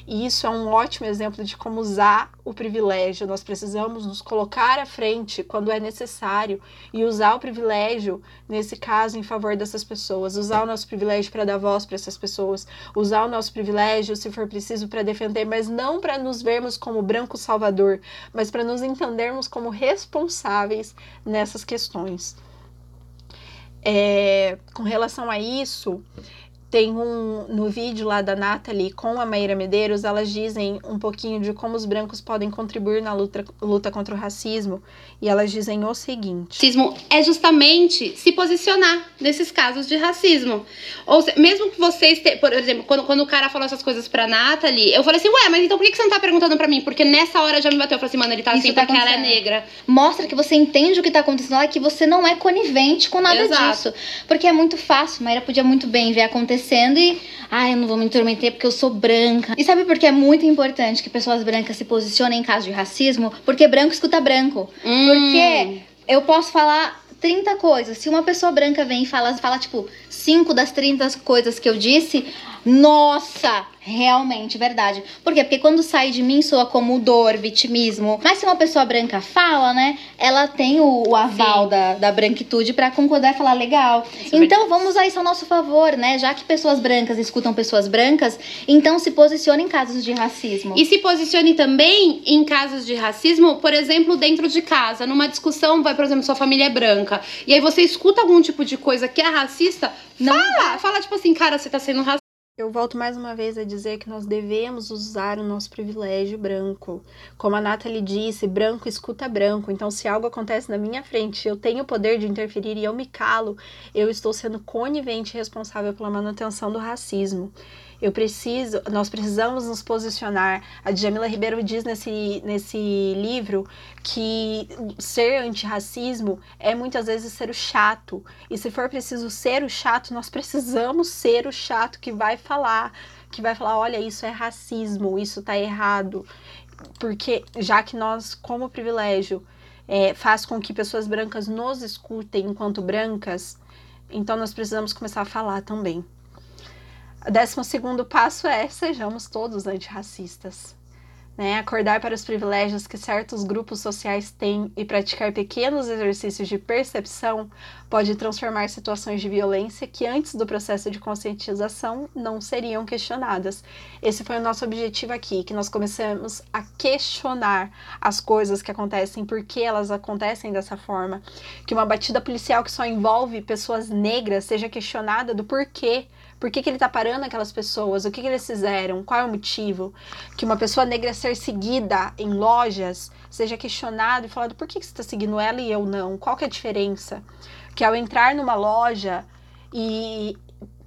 Speaker 1: E isso é um ótimo exemplo de como usar o privilégio. Nós precisamos nos colocar à frente quando é necessário e usar o privilégio, nesse caso, em favor dessas pessoas. Usar o nosso privilégio para dar voz para essas pessoas. Usar o nosso privilégio, se for preciso, para defender, mas não para nos vermos como branco salvador, mas para nos entendermos como responsáveis nessas questões. É, com relação a isso, tem um no vídeo lá da Nathalie com a Maíra Medeiros, elas dizem um pouquinho de como os brancos podem contribuir na luta, luta contra o racismo. E elas dizem o seguinte:
Speaker 6: racismo é justamente se posicionar nesses casos de racismo. Ou se, mesmo que vocês, te, por exemplo, quando, quando o cara falou essas coisas pra Nathalie, eu falei assim, ué, mas então por que, que você não tá perguntando pra mim? Porque nessa hora já me bateu. Eu falei assim, mano, ele tá
Speaker 5: Isso
Speaker 6: assim
Speaker 5: tá
Speaker 6: porque ela é negra.
Speaker 5: Mostra que você entende o que tá acontecendo lá, que você não é conivente com nada
Speaker 6: Exato.
Speaker 5: disso. Porque é muito fácil. Maíra podia muito bem ver acontecendo e. Ah, eu não vou me intrometer porque eu sou branca. E sabe por que é muito importante que pessoas brancas se posicionem em caso de racismo? Porque branco escuta branco.
Speaker 6: Hum.
Speaker 5: Porque eu posso falar 30 coisas. Se uma pessoa branca vem e fala, fala tipo, 5 das 30 coisas que eu disse, nossa, realmente, verdade. Por quê? Porque quando sai de mim soa como dor, vitimismo. Mas se uma pessoa branca fala, né, ela tem o, o aval
Speaker 6: Sim.
Speaker 5: da, da branquitude pra concordar e falar legal.
Speaker 6: Isso é
Speaker 5: então vamos usar isso ao nosso favor, né? Já que pessoas brancas escutam pessoas brancas, então se posicione em casos de racismo.
Speaker 6: E se posicione também em casos de racismo, por exemplo, dentro de casa. Numa discussão, vai, por exemplo, sua família é branca. E aí você escuta algum tipo de coisa que é racista,
Speaker 5: Não
Speaker 6: fala. Fala tipo assim, cara, você tá sendo racista.
Speaker 1: Eu volto mais uma vez a dizer que nós devemos usar o nosso privilégio branco. Como a Nathalie disse, branco escuta branco. Então, se algo acontece na minha frente, eu tenho o poder de interferir e eu me calo, eu estou sendo conivente e responsável pela manutenção do racismo. Eu preciso, nós precisamos nos posicionar. A Djamila Ribeiro diz nesse, nesse livro que ser antirracismo é muitas vezes ser o chato. E se for preciso ser o chato, nós precisamos ser o chato que vai falar, que vai falar, olha, isso é racismo, isso tá errado. Porque já que nós, como privilégio, é, faz com que pessoas brancas nos escutem enquanto brancas, então nós precisamos começar a falar também. O décimo segundo passo é sejamos todos antirracistas. né? Acordar para os privilégios que certos grupos sociais têm e praticar pequenos exercícios de percepção pode transformar situações de violência que antes do processo de conscientização não seriam questionadas. Esse foi o nosso objetivo aqui, que nós começamos a questionar as coisas que acontecem, por que elas acontecem dessa forma, que uma batida policial que só envolve pessoas negras seja questionada do porquê por que, que ele tá parando aquelas pessoas? O que, que eles fizeram? Qual é o motivo? Que uma pessoa negra ser seguida em lojas seja questionado e falado por que, que você está seguindo ela e eu não? Qual que é a diferença? Que ao entrar numa loja e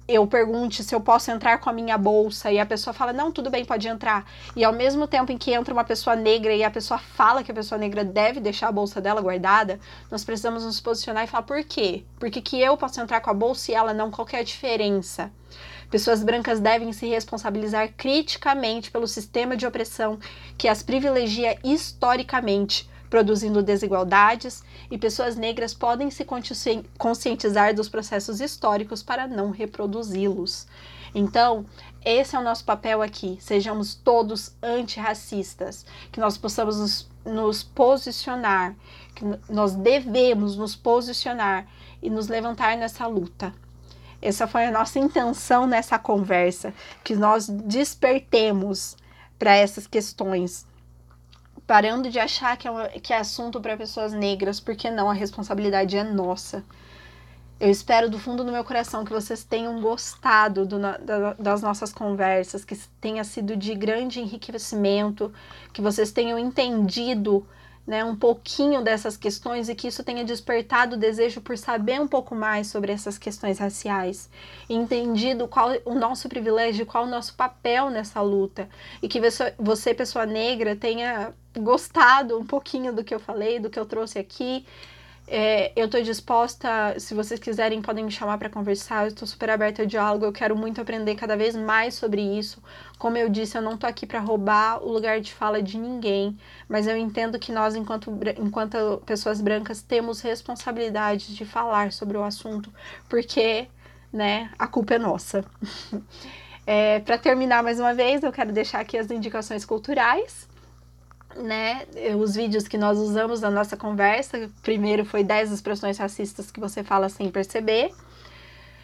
Speaker 1: eu pergunte se eu posso entrar com a minha bolsa e a pessoa fala, não, tudo bem, pode entrar. E ao mesmo tempo em que entra uma pessoa negra e a pessoa fala que a pessoa negra deve deixar a bolsa dela guardada, nós precisamos nos posicionar e falar por quê? Por que, que eu posso entrar com a bolsa e ela não? Qual é a diferença? Pessoas brancas devem se responsabilizar criticamente pelo sistema de opressão que as privilegia historicamente, produzindo desigualdades, e pessoas negras podem se conscientizar dos processos históricos para não reproduzi-los. Então, esse é o nosso papel aqui. Sejamos todos antirracistas, que nós possamos nos, nos posicionar, que nós devemos nos posicionar e nos levantar nessa luta. Essa foi a nossa intenção nessa conversa, que nós despertemos para essas questões, parando de achar que é, que é assunto para pessoas negras, porque não, a responsabilidade é nossa. Eu espero do fundo do meu coração que vocês tenham gostado do, da, das nossas conversas, que tenha sido de grande enriquecimento, que vocês tenham entendido né, um pouquinho dessas questões e que isso tenha despertado o desejo por saber um pouco mais sobre essas questões raciais, entendido qual o nosso privilégio, qual o nosso papel nessa luta. E que você, pessoa negra, tenha gostado um pouquinho do que eu falei, do que eu trouxe aqui é, eu estou disposta, se vocês quiserem, podem me chamar para conversar. Eu estou super aberta ao diálogo. Eu quero muito aprender cada vez mais sobre isso. Como eu disse, eu não estou aqui para roubar o lugar de fala de ninguém, mas eu entendo que nós, enquanto, enquanto pessoas brancas, temos responsabilidade de falar sobre o assunto, porque né, a culpa é nossa. (laughs) é, para terminar mais uma vez, eu quero deixar aqui as indicações culturais né, os vídeos que nós usamos na nossa conversa. Primeiro foi 10 expressões racistas que você fala sem perceber.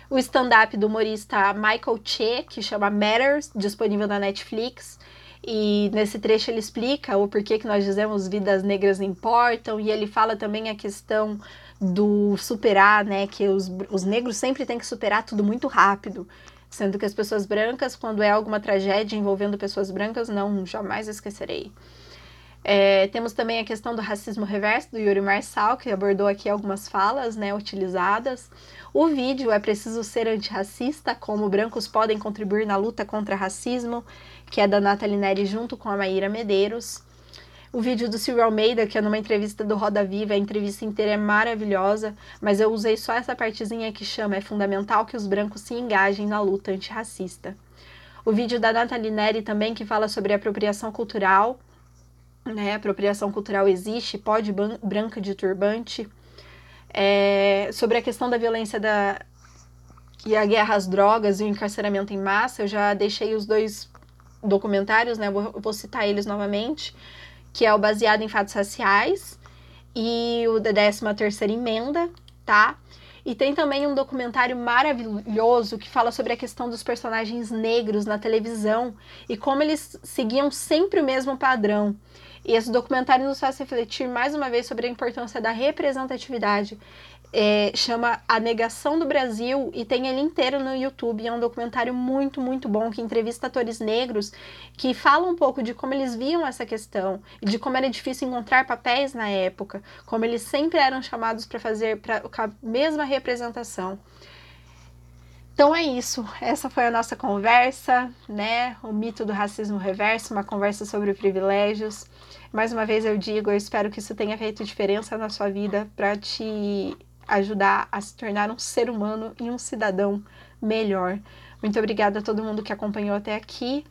Speaker 1: O stand-up do humorista Michael Che, que chama Matters, disponível na Netflix. E nesse trecho ele explica o porquê que nós dizemos vidas negras importam, e ele fala também a questão do superar, né? Que os, os negros sempre têm que superar tudo muito rápido. Sendo que as pessoas brancas, quando é alguma tragédia envolvendo pessoas brancas, não, jamais esquecerei. É, temos também a questão do racismo reverso do Yuri Marçal, que abordou aqui algumas falas né, utilizadas. O vídeo é preciso ser antirracista, como brancos podem contribuir na luta contra racismo, que é da Nathalie Neri junto com a Maíra Medeiros. O vídeo do Silvio Almeida, que é numa entrevista do Roda Viva, a entrevista inteira é maravilhosa, mas eu usei só essa partezinha que chama É fundamental que os brancos se engajem na luta antirracista. O vídeo da Nathalie Neri também, que fala sobre apropriação cultural, né? Apropriação cultural existe, pode branca de turbante. É, sobre a questão da violência da, e a guerra às drogas e o encarceramento em massa, eu já deixei os dois documentários, né? Vou, vou citar eles novamente, que é o Baseado em Fatos Raciais e o da 13 terceira emenda, tá? E tem também um documentário maravilhoso que fala sobre a questão dos personagens negros na televisão e como eles seguiam sempre o mesmo padrão. E esse documentário nos faz refletir mais uma vez sobre a importância da representatividade. É, chama A Negação do Brasil e tem ele inteiro no YouTube. É um documentário muito, muito bom que entrevista atores negros que falam um pouco de como eles viam essa questão de como era difícil encontrar papéis na época, como eles sempre eram chamados para fazer pra, a mesma representação. Então é isso. Essa foi a nossa conversa, né? O mito do racismo reverso, uma conversa sobre privilégios. Mais uma vez eu digo, eu espero que isso tenha feito diferença na sua vida para te ajudar a se tornar um ser humano e um cidadão melhor. Muito obrigada a todo mundo que acompanhou até aqui.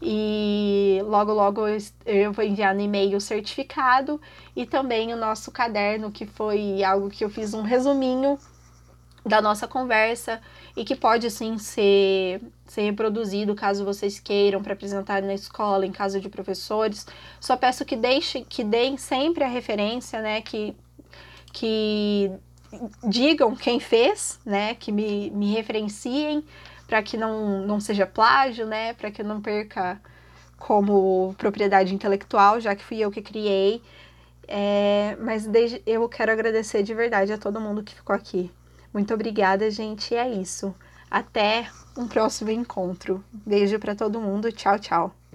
Speaker 1: E logo, logo eu vou enviar no e-mail o certificado e também o nosso caderno, que foi algo que eu fiz um resuminho da nossa conversa e que pode sim ser, ser reproduzido caso vocês queiram para apresentar na escola, em caso de professores. Só peço que deixem, que deem sempre a referência, né? Que, que digam quem fez, né? Que me, me referenciem para que não, não seja plágio, né? Para que eu não perca como propriedade intelectual, já que fui eu que criei. É, mas desde, eu quero agradecer de verdade a todo mundo que ficou aqui. Muito obrigada, gente. É isso. Até um próximo encontro. Beijo para todo mundo. Tchau, tchau.